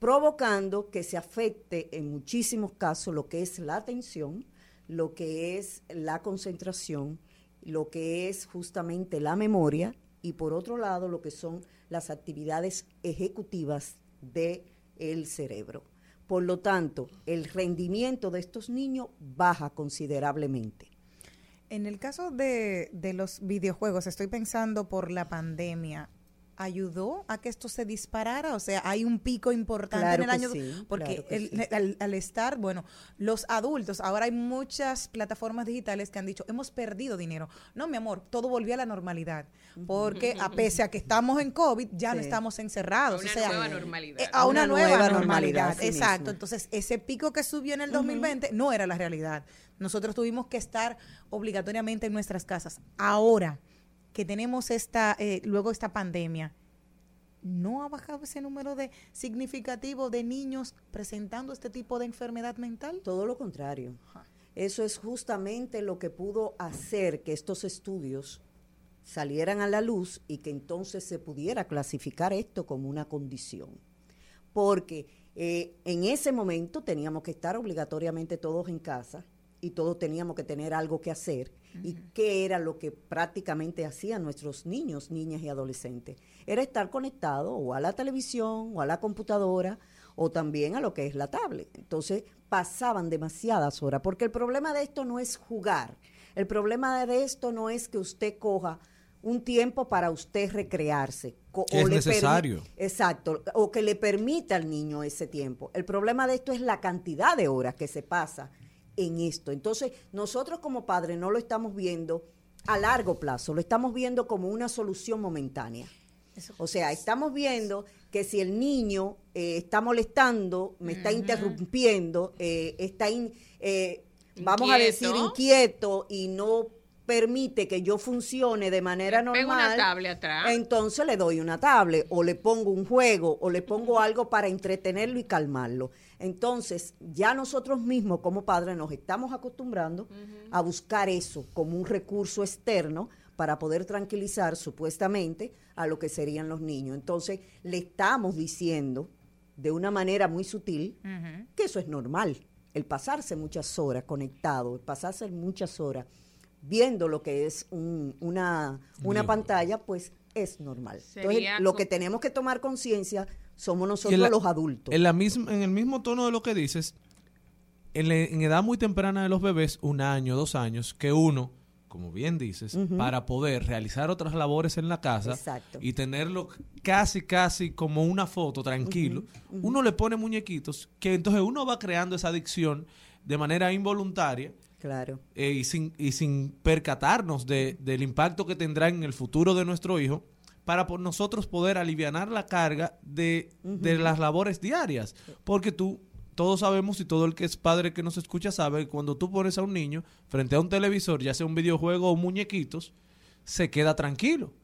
provocando que se afecte en muchísimos casos lo que es la atención, lo que es la concentración, lo que es justamente la memoria y por otro lado lo que son las actividades ejecutivas del cerebro. Por lo tanto, el rendimiento de estos niños baja considerablemente. En el caso de, de los videojuegos, estoy pensando por la pandemia, ayudó a que esto se disparara? O sea, hay un pico importante Claro en el año. sí, porque claro que el- sí. al, al estar, bueno, los adultos, ahora hay muchas plataformas digitales que han dicho, hemos perdido dinero. No, mi amor, todo volvió a la normalidad. Porque a [laughs] pese a que estamos en COVID, ya no estamos encerrados. A una o sea, nueva normalidad. eh, a una, Una nueva, nueva normalidad. Exacto. mismo. Entonces, ese pico que subió en el 2020 no era la realidad. Nosotros tuvimos que estar obligatoriamente en nuestras casas. Ahora que tenemos esta, eh, luego esta pandemia, ¿no ha bajado ese número de significativo de niños presentando este tipo de enfermedad mental? Todo lo contrario. Eso es justamente lo que pudo hacer que estos estudios salieran a la luz y que entonces se pudiera clasificar esto como una condición. Porque eh, en ese momento teníamos que estar obligatoriamente todos en casa y todos teníamos que tener algo que hacer. ¿Y qué era lo que prácticamente hacían nuestros niños, niñas y adolescentes? Era estar conectado o a la televisión o a la computadora o también a lo que es la tablet. Entonces pasaban demasiadas horas, porque el problema de esto no es jugar, el problema de esto no es que usted coja un tiempo para usted recrearse. Que es le necesario. Exacto, o que le permita al niño ese tiempo. El problema de esto es la cantidad de horas que se pasa en esto. Entonces, nosotros como padres no lo estamos viendo a largo plazo, lo estamos viendo como una solución momentánea. O sea, estamos viendo que si el niño eh, está molestando, me está interrumpiendo, eh, está, in- eh, vamos a decir, Inquieto. y no permite que yo funcione de manera Le pego normal, una tablet atrás. entonces le doy una tablet o le pongo un juego o le pongo algo para entretenerlo y calmarlo. Entonces, ya nosotros mismos como padres nos estamos acostumbrando a buscar eso como un recurso externo para poder tranquilizar supuestamente a lo que serían los niños. Entonces, le estamos diciendo de una manera muy sutil que eso es normal. El pasarse muchas horas conectado, el pasarse muchas horas viendo lo que es un- una, una pantalla, pues es normal. Entonces, lo que tenemos que tomar conciencia somos nosotros en la- los adultos. En, la misma, en el mismo tono de lo que dices, en, la- en edad muy temprana de los bebés, un año, dos años, que uno, como bien dices, para poder realizar otras labores en la casa Exacto. y tenerlo casi, casi como una foto, tranquilo, uno le pone muñequitos que entonces uno va creando esa adicción de manera involuntaria Claro. eh, y, sin, y sin percatarnos de- del impacto que tendrá en el futuro de nuestro hijo para por nosotros poder alivianar la carga de, de las labores diarias. Porque tú, todos sabemos y todo el que es padre que nos escucha sabe que cuando tú pones a un niño frente a un televisor, ya sea un videojuego o muñequitos, se queda tranquilo.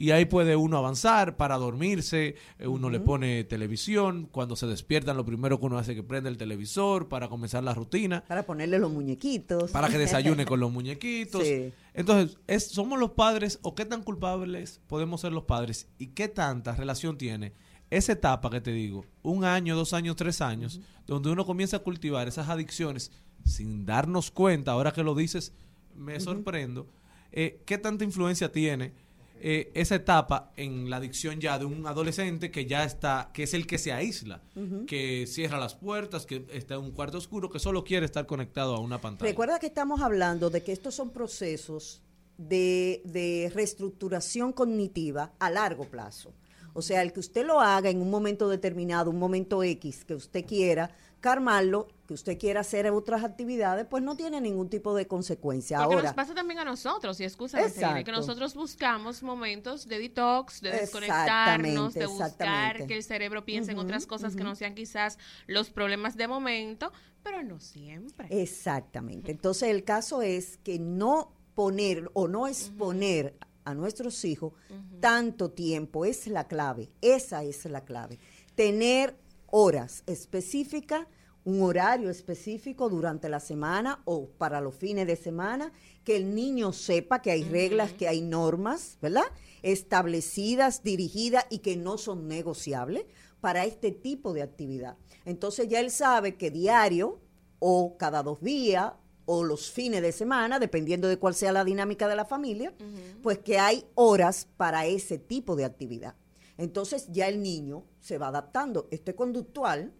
Y ahí puede uno avanzar para dormirse, eh, uno le pone televisión, cuando se despiertan lo primero que uno hace es que prende el televisor para comenzar la rutina Para ponerle los muñequitos. para que desayune con los [laughs] muñequitos. Sí. Entonces, es, ¿somos los padres o qué tan culpables podemos ser los padres? ¿Y qué tanta relación tiene esa etapa que te digo, un año, dos años, tres años, donde uno comienza a cultivar esas adicciones sin darnos cuenta, ahora que lo dices, me sorprendo, eh, ¿qué tanta influencia tiene? Eh, esa etapa en la adicción ya de un adolescente que ya está, que es el que se aísla, que cierra las puertas, que está en un cuarto oscuro, que solo quiere estar conectado a una pantalla. Recuerda que estamos hablando de que estos son procesos de, de reestructuración cognitiva a largo plazo. O sea, el que usted lo haga en un momento determinado, un momento X, que usted quiera calmarlo, que usted quiera hacer otras actividades, pues no tiene ningún tipo de consecuencia. Porque Ahora, nos pasa también a nosotros, y excusa que nosotros buscamos momentos de detox, de desconectarnos, de buscar que el cerebro piense en otras cosas que no sean quizás los problemas de momento, pero no siempre. Exactamente. Entonces el caso es que no poner o no exponer a nuestros hijos tanto tiempo es la clave. Esa es la clave. Tener horas específicas, un horario específico durante la semana o para los fines de semana, que el niño sepa que hay reglas, que hay normas, ¿verdad? Establecidas, dirigidas y que no son negociables para este tipo de actividad. Entonces ya él sabe que diario o cada dos días o los fines de semana, dependiendo de cuál sea la dinámica de la familia, pues que hay horas para ese tipo de actividad. Entonces ya el niño se va adaptando. Esto es conductual.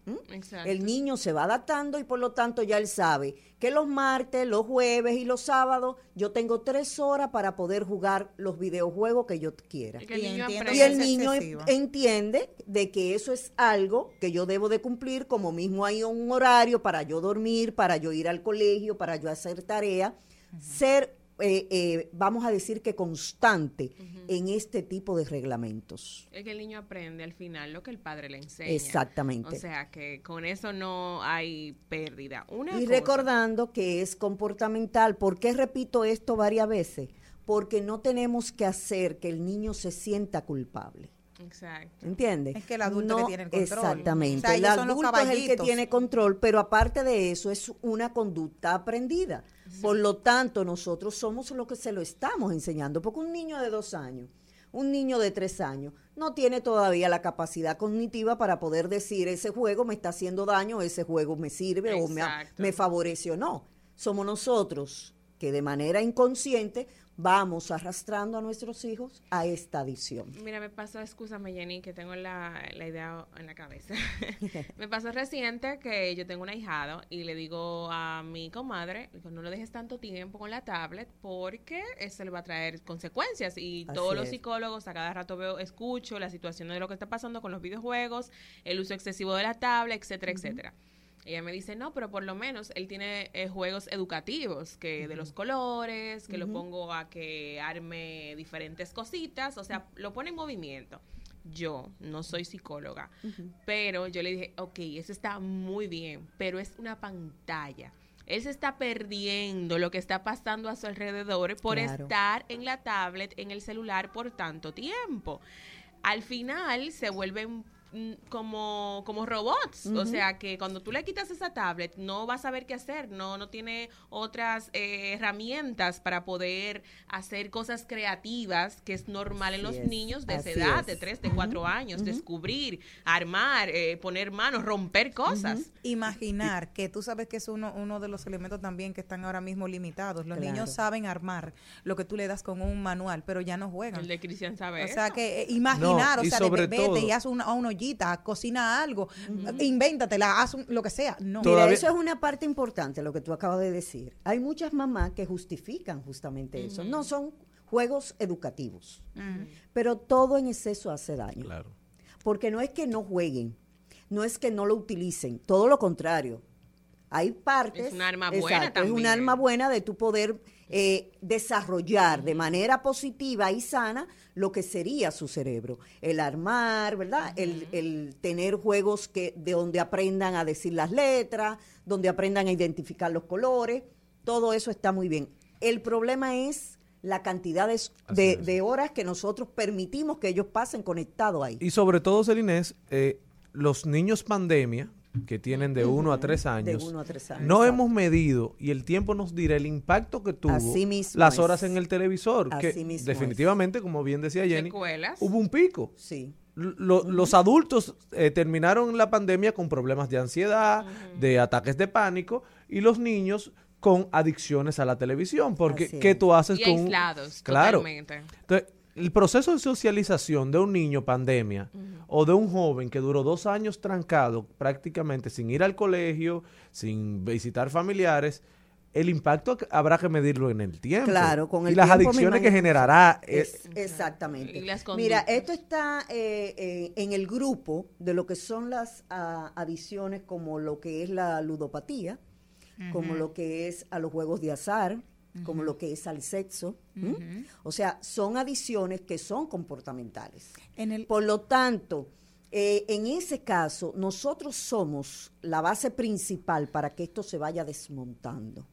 El niño se va adaptando y por lo tanto ya él sabe que los martes, los jueves y los sábados yo tengo tres horas para poder jugar los videojuegos que yo quiera. Y que el Y niño entiendo aprenda. Y el es niño excesivo. entiende de que eso es algo que yo debo de cumplir, como mismo hay un horario para yo dormir, para yo ir al colegio, para yo hacer tarea, ser, eh, eh, vamos a decir que constante en este tipo de reglamentos. Es que el niño aprende al final lo que el padre le enseña. Exactamente. O sea que con eso no hay pérdida. Una Y cosa- recordando que es comportamental. ¿Por qué repito esto varias veces? Porque no tenemos que hacer que el niño se sienta culpable. Exacto. ¿Entiendes? Es que el adulto que tiene el control. Exactamente. O sea, el los adulto es el que caballitos. tiene control, pero aparte de eso es una conducta aprendida. Por lo tanto, nosotros somos lo que se lo estamos enseñando, porque un niño de dos años, un niño de tres años, no tiene todavía la capacidad cognitiva para poder decir ese juego me está haciendo daño, ese juego me sirve o me, me favorece o no. Somos nosotros que de manera inconsciente vamos arrastrando a nuestros hijos a esta adicción. Mira, me pasó, escúchame Jenny, que tengo la, la idea en la cabeza. [laughs] me pasó reciente que yo tengo un ahijado y le digo a mi comadre, no lo dejes tanto tiempo con la tablet porque eso le va a traer consecuencias. Y Así todos los psicólogos a cada rato veo, escucho la situación de lo que está pasando con los videojuegos, el uso excesivo de la tablet, etcétera, etcétera. Ella me dice, no, pero por lo menos él tiene eh, juegos educativos, que de los colores, que lo pongo a que arme diferentes cositas, o sea, lo pone en movimiento. Yo no soy psicóloga, pero yo le dije, ok, eso está muy bien, pero es una pantalla. Él se está perdiendo lo que está pasando a su alrededor por Claro. estar en la tablet, en el celular por tanto tiempo. Al final se vuelven como, como robots. O sea que cuando tú le quitas esa tablet, no va a saber qué hacer, no, no tiene otras eh, herramientas para poder hacer cosas creativas, que es normal en los es, niños de esa edad, es. de 3, de 4 años, descubrir, armar, eh, poner manos, romper cosas. Imaginar que tú sabes que es uno, uno de los elementos también que están ahora mismo limitados. Los Claro. niños saben armar lo que tú le das con un manual, pero ya no juegan. El de Cristian sabe O sea eso. que eh, imaginar, No, o sea, de- sobre vete todo- y haz una, a una ollita, cocina algo, invéntatela, haz un- lo que sea. No. Mira, eso es una parte importante, lo que tú acabas de decir. Hay muchas mamás que justifican justamente eso. No son juegos educativos, pero todo en exceso hace daño. Claro. Porque no es que no jueguen, no es que no lo utilicen, todo lo contrario. Hay partes. Es un arma buena exacto, Es un también. arma buena de tu poder eh, desarrollar de manera positiva y sana lo que sería su cerebro. El armar, ¿verdad? el, el tener juegos que de donde aprendan a decir las letras, donde aprendan a identificar los colores. Todo eso está muy bien. El problema es la cantidad de, de- de horas que nosotros permitimos que ellos pasen conectados ahí. Y sobre todo, Celinés, eh, los niños pandemia, que tienen de 1 a 3 años, uno a tres años, no exacto. hemos medido y el tiempo nos dirá el impacto que tuvo Así mismo las es. horas en el televisor, que Así mismo definitivamente, como bien decía Jenny, Secuelas. hubo un pico. Sí. Lo- Los adultos eh, terminaron la pandemia con problemas de ansiedad, de ataques de pánico, y los niños con adicciones a la televisión, porque Así ¿qué es. tú haces Y con aislados, Claro. totalmente. Entonces, el proceso de socialización de un niño pandemia o de un joven que duró dos años trancado prácticamente sin ir al colegio, sin visitar familiares, el impacto habrá que medirlo en el tiempo. Claro, con el y las tiempo adicciones que generará. Es- exactamente. Y las Mira, esto está eh, eh, en el grupo de lo que son las ah, adicciones como lo que es la ludopatía, como lo que es a los juegos de azar, como lo que es al sexo. O sea, son adicciones que son comportamentales. En el, Por lo tanto, eh, en ese caso, nosotros somos la base principal para que esto se vaya desmontando.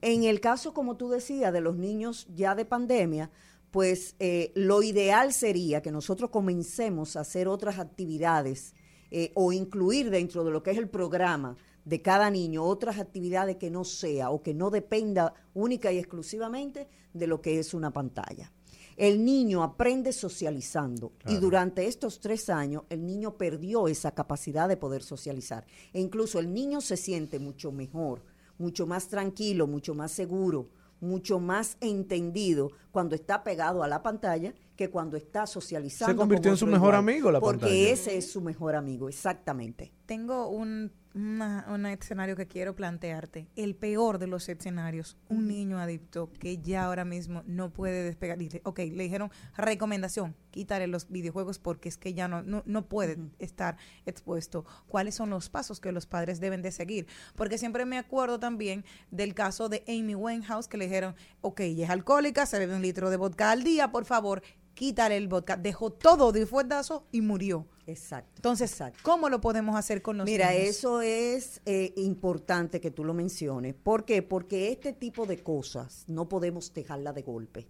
En el caso, como tú decías, de los niños ya de pandemia, pues eh, lo ideal sería que nosotros comencemos a hacer otras actividades eh, o incluir dentro de lo que es el programa de cada niño otras actividades que no sea o que no dependa única y exclusivamente de lo que es una pantalla. El niño aprende socializando y durante estos tres años el niño perdió esa capacidad de poder socializar. E incluso el niño se siente mucho mejor, mucho más tranquilo, mucho más seguro, mucho más entendido cuando está pegado a la pantalla que cuando está socializando. Se convirtió con en su mejor igual, amigo la Porque pantalla. ese es su mejor amigo, exactamente. Tengo un, una- un escenario que quiero plantearte. El peor de los escenarios. Un niño adicto que ya ahora mismo no puede despegar. Dice, ok, le dijeron recomendación, quítale los videojuegos porque es que ya no, no, no puede estar expuesto. ¿Cuáles son los pasos que los padres deben de seguir? Porque siempre me acuerdo también del caso de Amy Winehouse que le dijeron, ok, ella es alcohólica, se bebe un litro de vodka al día, por favor, quítale el vodka. Dejó todo de fuetazo y murió. Exacto. Entonces, ¿cómo lo podemos hacer con los Mira, niños? eso es eh, importante que tú lo menciones. ¿Por qué? Porque este tipo de cosas no podemos dejarla de golpe.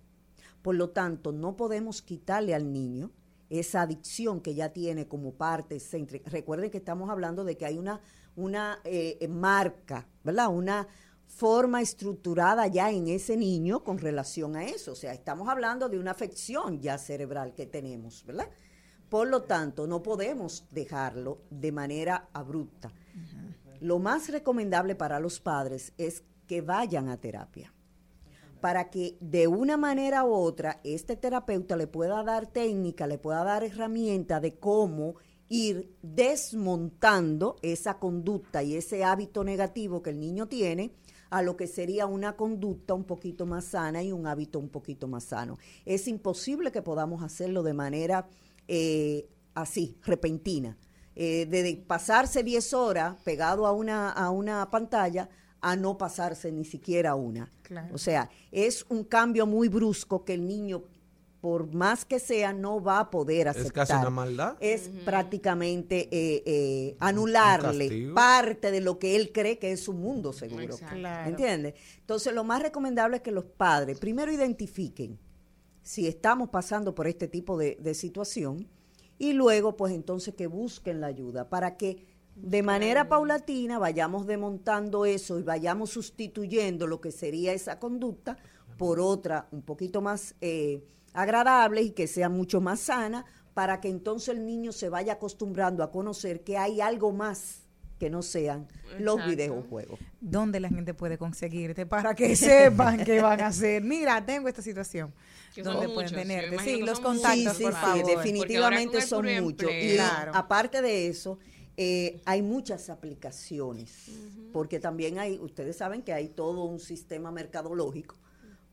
Por lo tanto, no podemos quitarle al niño esa adicción que ya tiene como parte céntrica. Recuerden que estamos hablando de que hay una, una eh, marca, ¿verdad? Una forma estructurada ya en ese niño con relación a eso. O sea, estamos hablando de una afección ya cerebral que tenemos, ¿verdad? Por lo tanto, no podemos dejarlo de manera abrupta. Lo más recomendable para los padres es que vayan a terapia para que de una manera u otra este terapeuta le pueda dar técnica, le pueda dar herramienta de cómo ir desmontando esa conducta y ese hábito negativo que el niño tiene a lo que sería una conducta un poquito más sana y un hábito un poquito más sano. Es imposible que podamos hacerlo de manera eh, así, repentina. Eh, de, pasarse 10 horas pegado a una, a una pantalla a no pasarse ni siquiera una. Claro. O sea, es un cambio muy brusco que el niño, por más que sea, no va a poder Es aceptar. casi una maldad. Es prácticamente eh, eh, anularle parte de lo que él cree que es su mundo seguro. Claro. ¿Entiendes? Entonces, lo más recomendable es que los padres primero identifiquen si estamos pasando por este tipo de, de situación y luego, pues entonces que busquen la ayuda para que de manera paulatina vayamos desmontando eso y vayamos sustituyendo lo que sería esa conducta por otra un poquito más eh, agradable y que sea mucho más sana para que entonces el niño se vaya acostumbrando a conocer que hay algo más que no sean los videojuegos. ¿Dónde la gente puede conseguirte para que [laughs] sepan qué van a hacer? Mira, tengo esta situación. Que son ¿Dónde pueden muchos, tenerte? Sí, los contactos, sí, por sí, favor. Definitivamente son muchos. Y. Claro. aparte de eso, eh, hay muchas aplicaciones, porque también hay, ustedes saben que hay todo un sistema mercadológico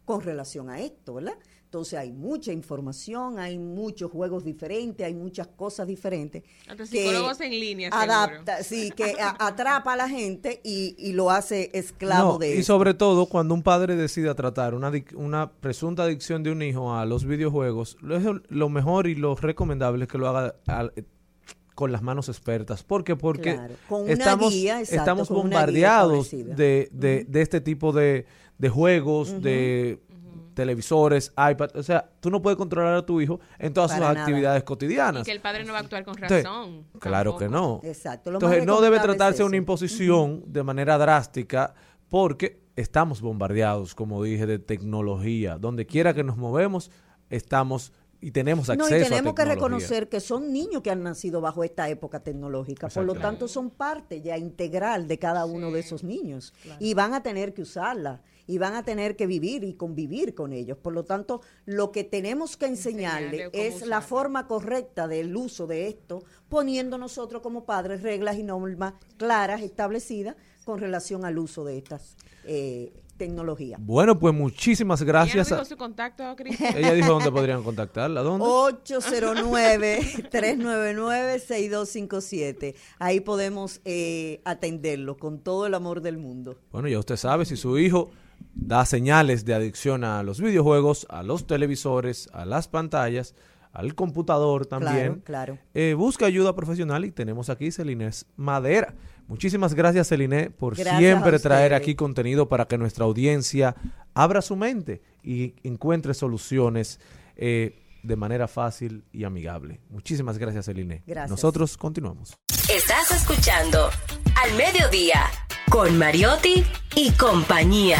con relación a esto, ¿verdad? Entonces hay mucha información, hay muchos juegos diferentes, hay muchas cosas diferentes. Que psicólogos en línea, seguro. Adapta, sí, que a- atrapa a la gente y, y lo hace esclavo No, de y sobre todo cuando un padre decida tratar una, una presunta adicción de un hijo a los videojuegos, lo, lo mejor y lo recomendable es que lo haga al- con las manos expertas. ¿Por qué? Porque Claro, con una estamos, guía, exacto, estamos con una guía bombardeados de, de, de este tipo de, de juegos, de televisores, iPad. O sea, tú no puedes controlar a tu hijo en todas Para sus nada. actividades Y cotidianas. que el padre no va a actuar con Entonces, razón. Claro que no. Exacto. lo Entonces no debe es tratarse de una imposición de manera drástica porque estamos bombardeados, como dije, de tecnología. Donde quiera que nos movemos, estamos y tenemos No, acceso y a tenemos que tecnología. reconocer que son niños que han nacido bajo esta época tecnológica, por lo tanto son parte ya integral de cada uno de esos niños y van a tener que usarla y van a tener que vivir y convivir con ellos. Por lo tanto, lo que tenemos que enseñarle es la forma correcta del uso de esto, poniendo nosotros como padres reglas y normas claras establecidas con relación al uso de estas eh, tecnologías. Bueno, pues muchísimas ¿Quién gracias. dijo A, su contacto, Cris? [laughs] ella dijo dónde podrían contactarla. ¿Dónde? 809-399-6257. Ahí podemos eh, atenderlo con todo el amor del mundo. Bueno, ya usted sabe, si su hijo da señales de adicción a los videojuegos, a los televisores, a las pantallas, al computador también, Claro, claro. eh, busca ayuda profesional y tenemos aquí Celinés Madera. Muchísimas gracias, Celine, por Gracias siempre traer aquí contenido para que nuestra audiencia abra su mente y encuentre soluciones eh, de manera fácil y amigable. Muchísimas gracias, Celine. Gracias. Nosotros continuamos. Estás escuchando Al Mediodía con Mariotti y compañía.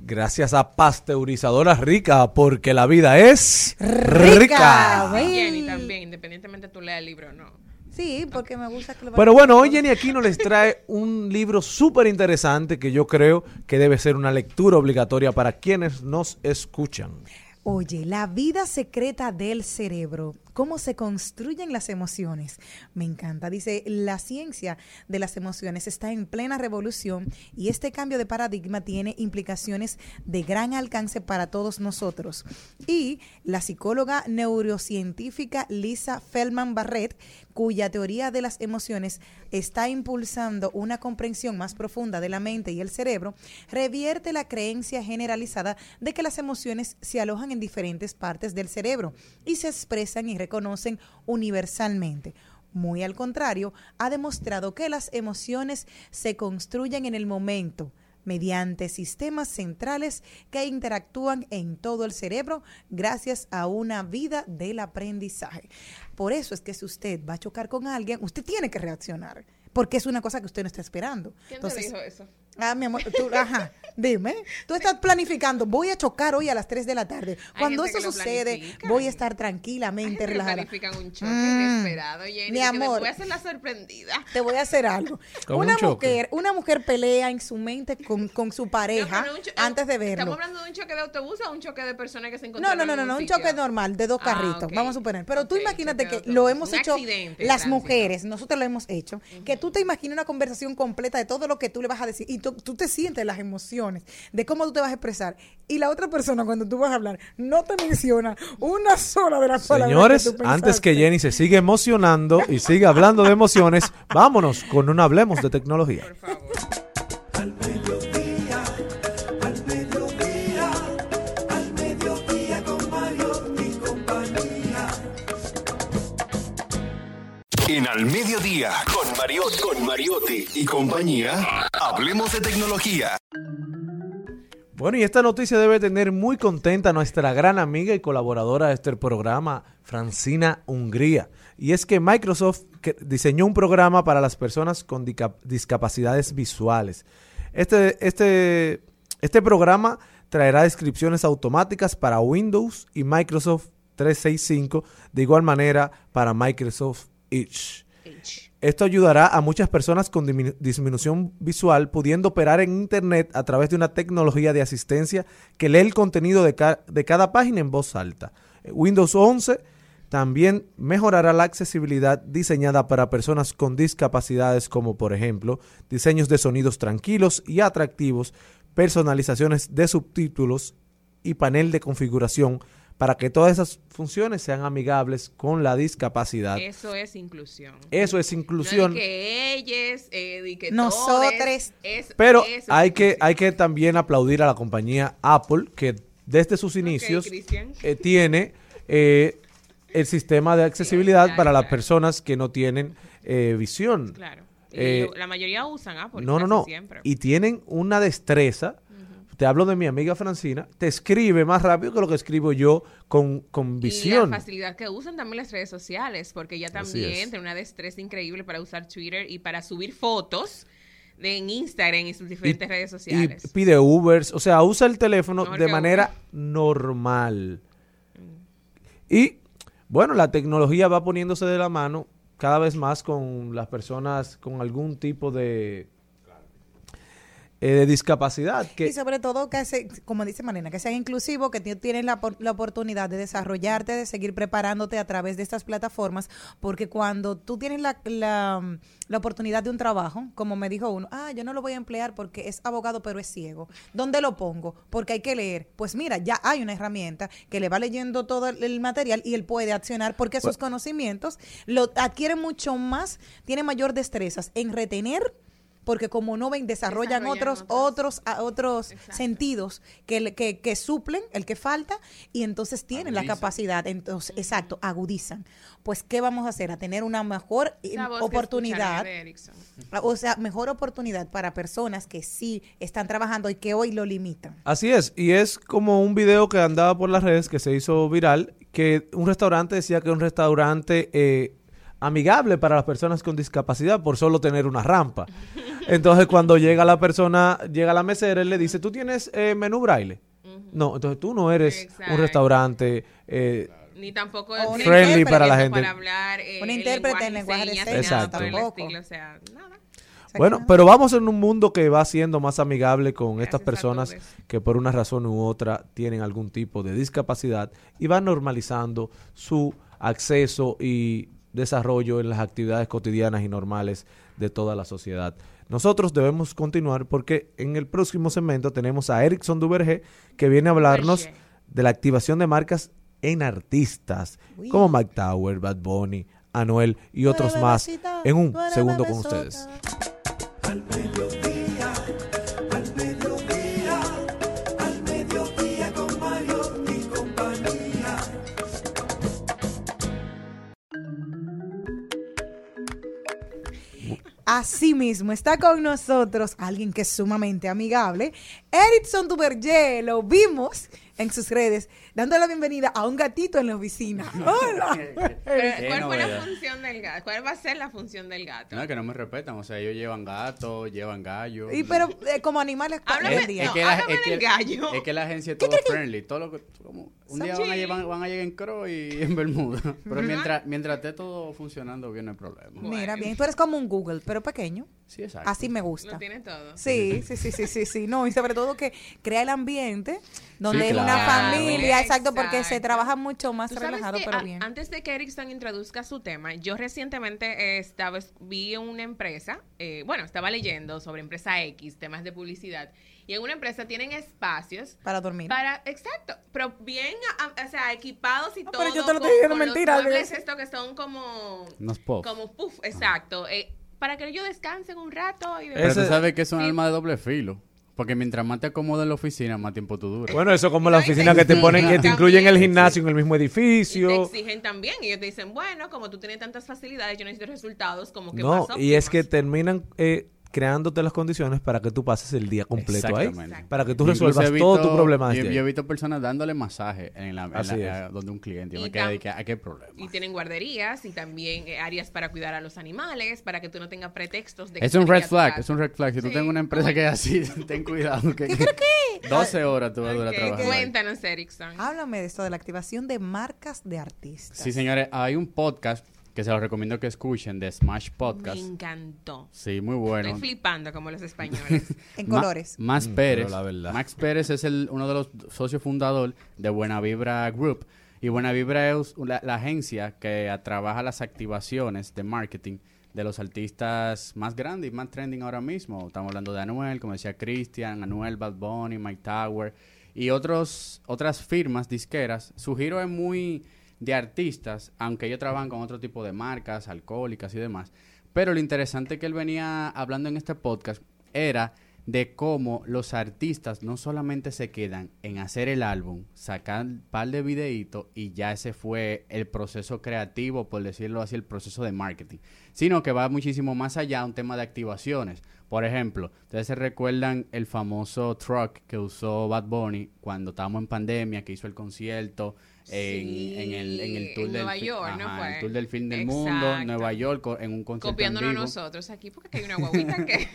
Gracias a Pasteurizadora Rica, porque la vida es rica. Rica. Y Jenny también, independientemente tú leas el libro o no. Sí, porque me gusta que lo Pero bueno, hoy Jenny Aquino les trae un libro súper interesante que yo creo que debe ser una lectura obligatoria para quienes nos escuchan. Oye, la vida secreta del cerebro, cómo se construyen las emociones. Me encanta. Dice, la ciencia de las emociones está en plena revolución y este cambio de paradigma tiene implicaciones de gran alcance para todos nosotros. Y la psicóloga neurocientífica Lisa Feldman Barrett, cuya teoría de las emociones está impulsando una comprensión más profunda de la mente y el cerebro, revierte la creencia generalizada de que las emociones se alojan en diferentes partes del cerebro y se expresan y reconocen universalmente. Muy al contrario, ha demostrado que las emociones se construyen en el momento mediante sistemas centrales que interactúan en todo el cerebro gracias a una vida del aprendizaje. Por eso es que si usted va a chocar con alguien, usted tiene que reaccionar, porque es una cosa que usted no está esperando. ¿Quién te dijo eso? Ah, mi amor, tú, ajá, dime. Tú estás planificando, voy a chocar hoy a las 3 de la tarde. Cuando eso sucede, voy a estar tranquilamente relajada. planifican un choque Mm. inesperado, Jenny. Mi que amor. Voy a hacer la sorprendida. Te voy a hacer algo. Una un choque. mujer, una mujer pelea en su mente con, con su pareja No, un cho- antes de ¿Estamos verlo. hablando de un choque de autobús o un choque de personas que se No, encontraron no, no, no, en no, un sitio? choque normal de dos Ah, carritos, vamos a suponer. Pero tú imagínate que lo hemos Un hecho las tránsito. mujeres, nosotros lo hemos hecho, que tú te imaginas una conversación completa de todo lo que tú le vas a decir y tú, tú te sientes las emociones de cómo tú te vas a expresar y la otra persona cuando tú vas a hablar no te menciona una sola de las palabras Señores, antes que. Jenny se siga emocionando y siga hablando de emociones, vámonos con un Hablemos de Tecnología. Al mediodía, al mediodía, al mediodía con Mario y compañía. En Al Mediodía, con Mariotti, con Mariotti y compañía, hablemos de tecnología. Bueno, y esta noticia debe tener muy contenta a nuestra gran amiga y colaboradora de este programa, Francina Hungría. Y es que Microsoft diseñó un programa para las personas con discapacidades visuales. Este, este, este programa traerá descripciones automáticas para Windows y Microsoft 365, de igual manera para Microsoft Edge. Esto ayudará a muchas personas con disminución visual pudiendo operar en Internet a través de una tecnología de asistencia que lee el contenido de, de cada página en voz alta. Windows 11 también mejorará la accesibilidad diseñada para personas con discapacidades como por ejemplo diseños de sonidos tranquilos y atractivos, personalizaciones de subtítulos y panel de configuración para que todas esas funciones sean amigables con la discapacidad. Eso es inclusión. Eso es inclusión. No que ellas, eh, que Nosotres. todes, es- Pero eso es hay que, hay que también aplaudir a la compañía Apple, que desde sus inicios eh, tiene eh, el sistema de accesibilidad claro, para las claro. personas que no tienen eh, visión. Claro. Y Eh, la mayoría usan Apple. no, no, no. Siempre. Y tienen una destreza. Te hablo de mi amiga Francina. Te escribe más rápido que lo que escribo yo con, con Y visión. la facilidad que usan también las redes sociales, porque ella también tiene una destreza increíble para usar Twitter y para subir fotos de en Instagram y sus Y- diferentes redes y sociales. pide Ubers. O sea, usa el teléfono Mejor de manera normal. Y bueno, la tecnología va poniéndose de la mano cada vez más con las personas con algún tipo de, eh, de discapacidad. Que, Y sobre todo que, se, como dice Marina, que sean inclusivos, que tienes la, la oportunidad de desarrollarte, de seguir preparándote a través de estas plataformas, porque cuando tú tienes la, la, la oportunidad de un trabajo, como me dijo uno, ah, yo no lo voy a emplear porque es abogado pero es ciego. ¿Dónde lo pongo? Porque hay que leer. Pues mira, ya hay una herramienta que le va leyendo todo el, material y él puede accionar porque sus conocimientos lo adquiere mucho más, tiene mayor destrezas en retener porque como no ven, desarrollan, Desarrollan otros, otros, a- otros sentidos que, que, que suplen el que falta y entonces tienen la capacidad, entonces, exacto, agudizan. Pues, ¿qué vamos a hacer? A tener una mejor que oportunidad. Erickson. O sea, mejor oportunidad para personas que sí están trabajando y que hoy lo limitan. Así es, y es como un video que andaba por las redes que se hizo viral, que un restaurante decía que un restaurante eh, amigable para las personas con discapacidad por solo tener una rampa. Entonces cuando llega la persona, llega la mesera, él le dice, ¿tú tienes eh, menú braille? No, entonces tú no eres Exacto. un restaurante... eh, Ni tampoco un Friendly intérprete para la para gente. hablar eh, Un el intérprete en lenguaje de señas, Exacto. por el tampoco. estilo, o sea, nada. Bueno, pero vamos en un mundo que va siendo más amigable con estas Gracias personas que por una razón u otra tienen algún tipo de discapacidad y van normalizando su acceso y desarrollo en las actividades cotidianas y normales de toda la sociedad. Nosotros debemos continuar porque en el próximo segmento tenemos a Erickson Duvergé que viene a hablarnos de la activación de marcas en artistas Uy. como Mike Tower, Bad Bunny, Anuel y otros más en un segundo con ustedes. Al Asimismo, está con nosotros alguien que es sumamente amigable, Erickson Duvergé. Lo vimos en sus redes, dando la bienvenida a un gatito en la oficina. [laughs] Hola. Pero, ¿Cuál fue la función del gato? ¿Cuál va a ser la función del gato? No, que no me respetan. O sea, ellos llevan gatos, llevan gallos. Y pero eh, como animales Háblame- en día. no, que la, háblame es, que, del gallo. es que la agencia es todo friendly. Todo lo que, como, un día van a, llevar, van a llegar en Crow y [laughs] en Bermuda. Pero mientras, mientras esté todo funcionando bien, no hay problema. Mira bien, tú eres como un Google, pero pequeño. Sí, exacto. Así me gusta. Lo tiene todo. Sí, sí, sí, sí, sí, sí. No, y sobre todo que crea el ambiente donde Sí, es una familia, exacto, porque se trabaja mucho más relajado, pero a- bien. Antes de que Erickson introduzca su tema, yo recientemente eh, estaba, vi una empresa, eh, bueno, estaba leyendo sobre empresa X, temas de publicidad, y en una empresa tienen espacios Para dormir. para, exacto, pero bien, a- a- o sea, equipados y No, todo. pero yo te lo estoy diciendo los mentira, Dios. estos que son como, Unos puffs. como puff, exacto, eh, para que ellos descansen un rato y Pero Ese- tú sabes que es un Sí. arma de doble filo. Porque mientras más te acomodas en la oficina, más tiempo tú duras. Bueno, eso como la oficina que te ponen, que te incluyen el gimnasio en el mismo Y te edificio. exigen también, y ellos te dicen, bueno, como tú tienes tantas facilidades, yo necesito resultados como que No, y es que terminan eh, creándote las condiciones para que tú pases el día completo ahí. Exactamente. Para que tú Incluso resuelvas visto- todo tu problema Yo, yo he visto personas dándole masaje en la, en la- Así es. eh, donde un cliente. Yo Y me quedé ¿a qué problema? Y tienen guarderías y también eh, áreas para cuidar a los animales, para que tú no tengas pretextos de que Es un red flag, es un red flag. Si tú Sí. tienes una empresa que es así, [laughs] ten cuidado. Que, 12 horas tú vas a durar Ok, trabajando. Cuéntanos, Erickson. Háblame de esto, de la activación de marcas de artistas. Sí, señores, hay un podcast que se los recomiendo que escuchen de Smash Me Podcast. encantó. Sí, muy bueno. Estoy flipando como los españoles. [laughs] En Ma- colores. Max Mm, Pérez. pero la verdad. Max Pérez es el, uno de los socios fundadores de Buena Vibra Group. Y Buena Vibra es la, la agencia que trabaja las activaciones de marketing de los artistas más grandes y más trending ahora mismo. Estamos hablando de Anuel, como decía Christian, Anuel, Bad Bunny, Mike Tower y otros, otras firmas disqueras. Su giro es muy de artistas, aunque ellos trabajan con otro tipo de marcas, alcohólicas y demás. Pero lo interesante que él venía hablando en este podcast era de cómo los artistas no solamente se quedan en hacer el álbum, sacar un par de videitos y ya ese fue el proceso creativo, por decirlo así, el proceso de marketing, sino que va muchísimo más allá, un tema de activaciones. Por ejemplo, ustedes se recuerdan el famoso truck que usó Bad Bunny cuando estábamos en pandemia, que hizo el concierto en, Sí, en el, en el tour en del Nueva fin- York, ¿no ajá, fue? el tour del fin del mundo. Nueva York, en un concierto Copiándonos vivo. nosotros aquí, porque aquí hay una guaguita que...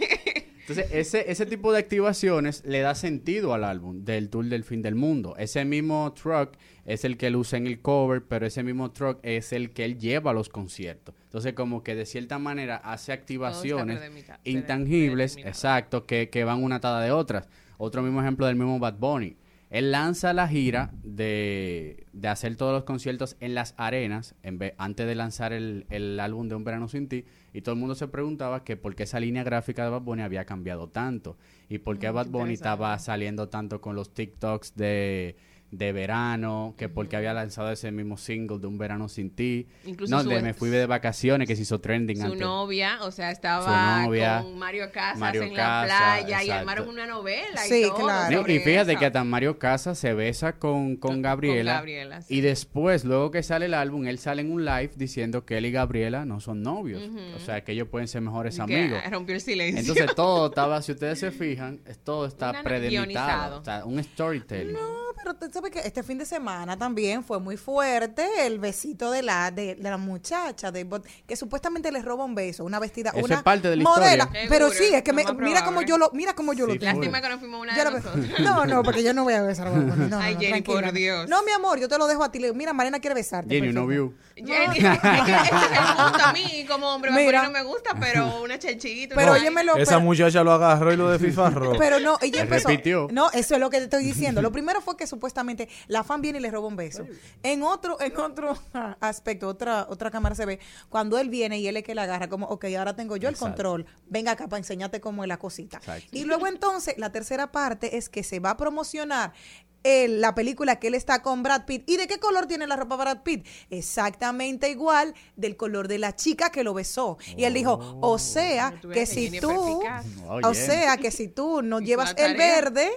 [laughs] Entonces, ese, ese tipo de activaciones le da sentido al álbum del Tour del Fin del Mundo. Ese mismo truck es el que él usa en el cover, pero ese mismo truck es el que él lleva a los conciertos. Entonces, como que de cierta manera hace activaciones intangibles, exacto, que, que van una atada de otras. Otro mismo ejemplo del mismo Bad Bunny. Él lanza la gira de, de hacer todos los conciertos en las arenas en vez, antes de lanzar el, el álbum de Un Verano Sin Ti. Y todo el mundo se preguntaba que por qué esa línea gráfica de Bad Bunny había cambiado tanto. Y por qué Mm, Bad Bunny estaba saliendo tanto con los TikToks de de verano, que porque había lanzado ese mismo single de Un Verano Sin Ti. Incluso no, su de ex- Me Fui de Vacaciones, que se hizo trending Su antes. novia, o sea, estaba Su novia, con Mario Casas Mario en la playa y armaron una novela Sí, y todo. claro. Y fíjate eso. que hasta Mario Casas se besa con, con Gabriela. Gabriela, sí. Y después, luego que sale el álbum, él sale en un live diciendo que él y Gabriela no son novios. O sea, que ellos pueden ser mejores Y que amigos. [laughs] rompió el silencio. Entonces [laughs] todo estaba, si ustedes se fijan, es- todo está Una- guionizado. O sea, un storytelling. No, pero tú sabes que este fin de semana también fue muy fuerte el besito de la de, de la muchacha de Bot- que supuestamente le roba un beso, una vestida, Eso una es parte de la modela. historia. Pero Seguro, sí, es que me- mira como probable. yo lo mira como yo Sí, lo tengo. Lástima que no fuimos una Yo de. No, no, porque yo no voy a besar a Bad Bunny. No, no, Ay, no, Jenny, por Dios. No, mi amor, yo te lo dejo a ti. Le digo, mira, Marina quiere besarte. Jenny, no view. Jenny, [laughs] [laughs] es [laughs] a mí como hombre, Mira. no me gusta, pero una chanchita. Pero una- óyemelo, Esa muchacha lo agarró y lo desfifarró. Pero no, ella empezó. repitió. No, eso es lo que te estoy diciendo. Lo primero fue que supuestamente la fan viene y le roba un beso. En otro, en otro aspecto, otra, otra cámara se ve cuando él viene y él es que la agarra como, ok, ahora tengo yo el Exacto. control. Venga acá para enseñarte cómo es la cosita. Exacto. Y luego entonces, la tercera parte es que se va a promocionar el- la película que él está con Brad Pitt. ¿Y de qué color tiene la ropa Brad Pitt? Exactamente igual del color de la chica que lo besó. Y él dijo, o sea, Tú ves que si tú, [laughs] o sea, que si tú no [laughs] llevas el verde,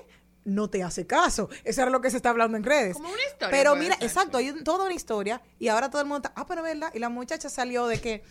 no te hace caso. Eso era lo que se está hablando en redes. Como una historia, Pero mira, ser. exacto, hay un- toda una historia y ahora todo el mundo está, ah, pero verdad, y la muchacha salió de que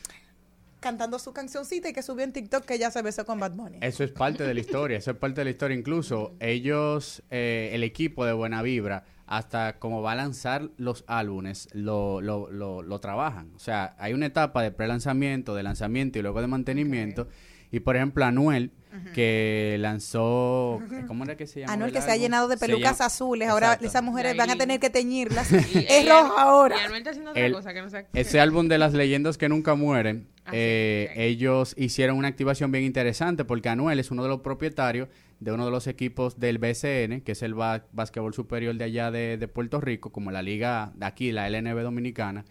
cantando su cancioncita y que subió en TikTok que ella se besó con Bad Bunny. Eso es parte de la historia, eso es parte de la historia. Incluso ellos, eh, el equipo de Buena Vibra, hasta como va a lanzar los álbumes, lo, lo, lo, lo trabajan. O sea, hay una etapa de pre-lanzamiento, de lanzamiento y luego de mantenimiento. Y por ejemplo, Anuel, que lanzó, ¿cómo era que se llama? Anuel que se ha llenado de pelucas azules, ahora Exacto. esas mujeres van a tener que teñirlas. [laughs] Y es ella- roja ahora. Y Anuel está haciendo otra El- cosa que no sé. Ese álbum de las leyendas que nunca mueren, Eh, ellos hicieron una activación bien interesante porque Anuel es uno de los propietarios de uno de los equipos del BCN, que es el básquetbol superior de allá de, de Puerto Rico, como la liga de aquí, la LNB dominicana.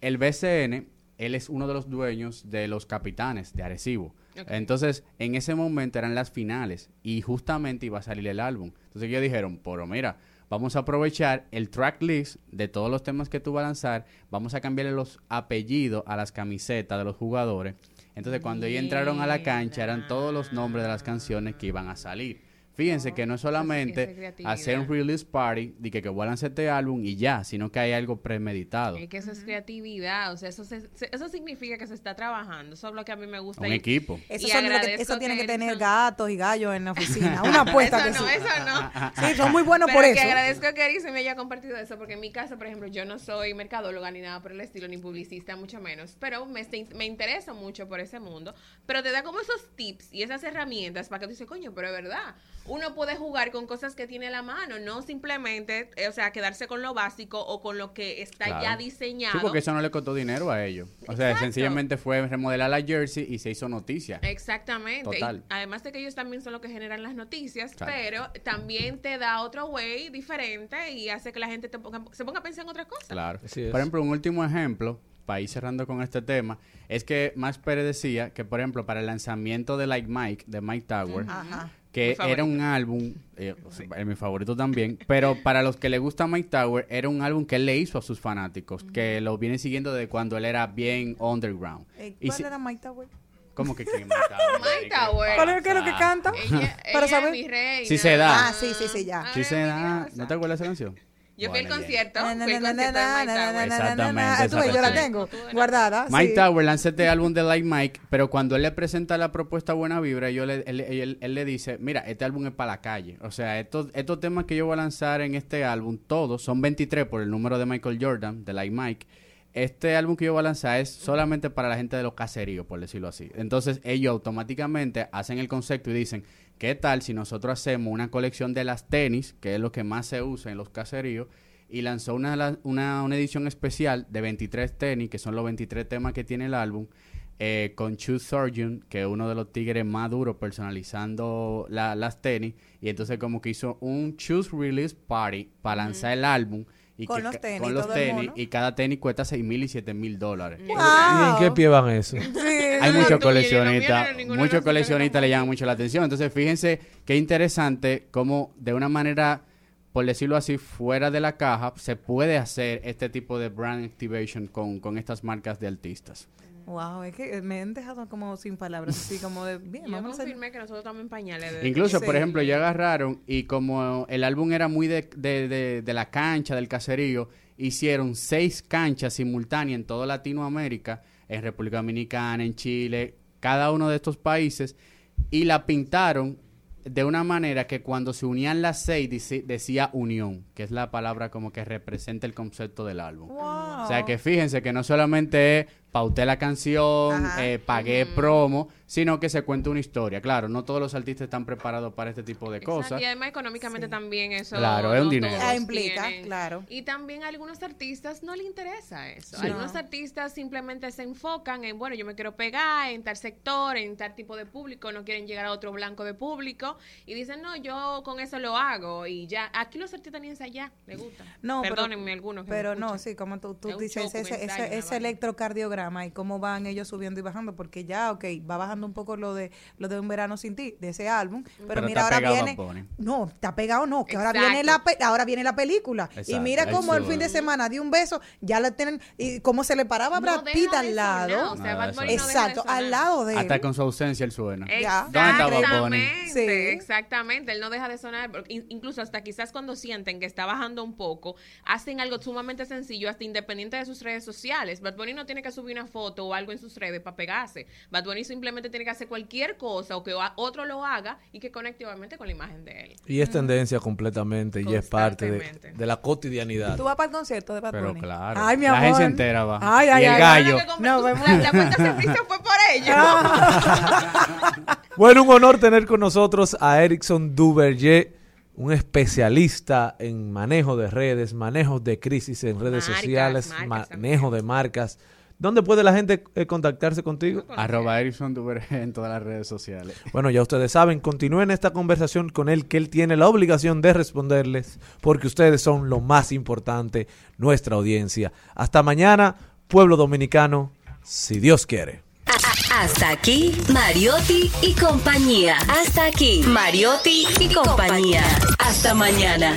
El BCN, él es uno de los dueños de los capitanes de Arecibo. Entonces, en ese momento eran las finales y justamente iba a salir el álbum. Entonces ellos dijeron, pero mira, vamos a aprovechar el track list de todos los temas que tú vas a lanzar, vamos a cambiarle los apellidos a las camisetas de los jugadores. Entonces, cuando ellos entraron a la cancha, eran todos los nombres de las canciones que iban a salir. Fíjense que no es solamente hacer un release party de que, que voy a lanzar este álbum y ya, sino que hay algo premeditado. Es que eso es creatividad, o sea, eso, se- se- eso significa que se está trabajando, eso es lo que a mí me gusta. Un y- equipo. Eso, y son lo que, eso tiene que tener Erickson- gatos y gallos en la oficina. [laughs] Una apuesta Eso que no, sí. eso no. Sí, son muy buenos por que eso. agradezco que Erickson me haya compartido eso, porque en mi caso, por ejemplo, yo no soy mercadóloga ni nada por el estilo, ni publicista, mucho menos, pero me, me interesa mucho por ese mundo, pero te da como esos tips y esas herramientas para que tú dices, coño, pero es verdad, uno puede jugar con cosas que tiene a la mano, no simplemente, eh, o sea, quedarse con lo básico o con lo que está Claro. ya diseñado. Sí, porque eso no le costó dinero a ellos. O sea, Exacto. sencillamente fue remodelar la jersey y se hizo noticia. Exactamente. Y Total. además de que ellos también son los que generan las noticias, Exacto. pero también te da otro way diferente y hace que la gente te ponga- se ponga a pensar en otra cosa. Claro. Así es. Por ejemplo, un último ejemplo, para ir cerrando con este tema, es que Max Pérez decía que, por ejemplo, para el lanzamiento de Like Mike, de Mike Tower, Ajá. Que era un álbum, eh, mi favorito también, pero para los que le gusta Mike Tower, era un álbum que él le hizo a sus fanáticos, que lo viene siguiendo desde cuando él era bien underground. Eh, Y ¿Cuál si- era Mike Tower? ¿Cómo que quién es Mike Tower? [laughs] Mike Tower. ¿Cuál es, lo que canta? Ella, [laughs] Para ella saber. es mi reina. Sí se da. Ah, sí, sí, sí, ya. Sí, Ay, se da. ¿No te acuerdas de esa canción? Yo fui al concierto, fui al de Mike Tower. Exactamente, tú yo la tengo guardada. Mike. Tower lanza este álbum de Like Mike, pero cuando él le presenta la propuesta Buena Vibra, yo le, él, él- él le dice, mira, este álbum es para la calle. O sea, estos, estos temas que yo voy a lanzar en este álbum, todos son 23 por el número de Michael Jordan, de Like Mike. Este álbum que yo voy a lanzar es solamente para la gente de los caseríos, por decirlo así. Entonces ellos automáticamente hacen el concepto y dicen, ¿qué tal si nosotros hacemos una colección de las tenis, que es lo que más se usa en los caseríos, y lanzó una, una, una edición especial de 23 tenis, que son los 23 temas que tiene el álbum, eh, con Chu Surgeon, que es uno de los tigres más duros personalizando la- las tenis, y entonces como que hizo un Choose Release Party para lanzar el álbum. Y Con que los tenis, con los todo el tenis, mono. y cada tenis cuesta 6 mil y 7 mil dólares. ¿Y en qué pie van eso? Sí, [laughs] Hay muchos no coleccionistas, muchos coleccionistas le llaman mucho la atención. Entonces, fíjense qué interesante cómo de una manera por decirlo así, fuera de la caja, se puede hacer este tipo de brand activation con, con estas marcas de artistas. Wow, es que me han dejado como sin palabras, así como de, bien, Yo vamos a hacer... que nosotros estamos en pañales. desde- Incluso, por ejemplo, ya agarraron y como el álbum era muy de, de- de- de la cancha, del caserío, hicieron seis canchas simultáneas en toda Latinoamérica, en República Dominicana, en Chile, cada uno de estos países, y la pintaron de una manera que cuando se unían las seis dice- decía unión, que es la palabra como que representa el concepto del álbum. Wow. O sea que fíjense que no solamente es pauté la canción, eh, pagué promo, sino que se cuenta una historia. Claro, no todos los artistas están preparados para este tipo de Exacto, cosas. Y además económicamente también eso. Claro, es un dinero. Ah, implica, tienen. claro. Y también a algunos artistas no les interesa eso. Sí. Algunos No. artistas simplemente se enfocan en, bueno, yo me quiero pegar en tal sector, en tal tipo de público, no quieren llegar a otro blanco de público y dicen, no, yo con eso lo hago y ya. Aquí los artistas ni allá, le gusta. No, pero- Perdónenme algunos que me Pero no, sí, como tú, tú dices, show, ese, ese, ese vaina. Y cómo van ellos subiendo y bajando, porque ya, ok, va bajando un poco lo de lo de Un Verano Sin Ti, de ese álbum, pero, Pero mira, ahora viene... No, está pegado no, que ahora viene, la pe- ahora viene la película. y mira cómo el fin de semana dio un beso, ya le tienen... Y cómo se le paraba a No Brad Pitt al lado. Exacto, al lado de él. Hasta con su ausencia él suena. Exactamente, Sí. exactamente. Él no deja de sonar. Incluso hasta quizás cuando sienten que está bajando un poco, hacen algo sumamente sencillo, hasta independiente de sus redes sociales. Bad Bunny no tiene que subir una foto o algo en sus redes para pegarse. Bad Bunny simplemente tiene que hacer cualquier cosa o que otro lo haga y que conecte obviamente con la imagen de él. Y es tendencia completamente y es parte de, la cotidianidad. ¿Tú vas para el concierto de Bad Pero claro, Ay, mi la amor. agencia entera va. Ay, ay, y el ay, gallo. No, vemos- la, la cuenta de servicio fue por ello. [laughs] Bueno, un honor tener con nosotros a Erickson Duverger, un especialista en manejo de redes, manejo de crisis en redes Marcas, sociales, marcas manejo de marcas. ¿Dónde puede la gente eh, contactarse contigo? Arroba Erickson [laughs] en todas las redes sociales. Bueno, ya ustedes saben, continúen esta conversación con él, que él tiene la obligación de responderles, porque ustedes son lo más importante, nuestra audiencia. Hasta mañana, pueblo dominicano, si Dios quiere. Hasta aquí, Mariotti y compañía. Hasta aquí, Mariotti y compañía. Hasta mañana.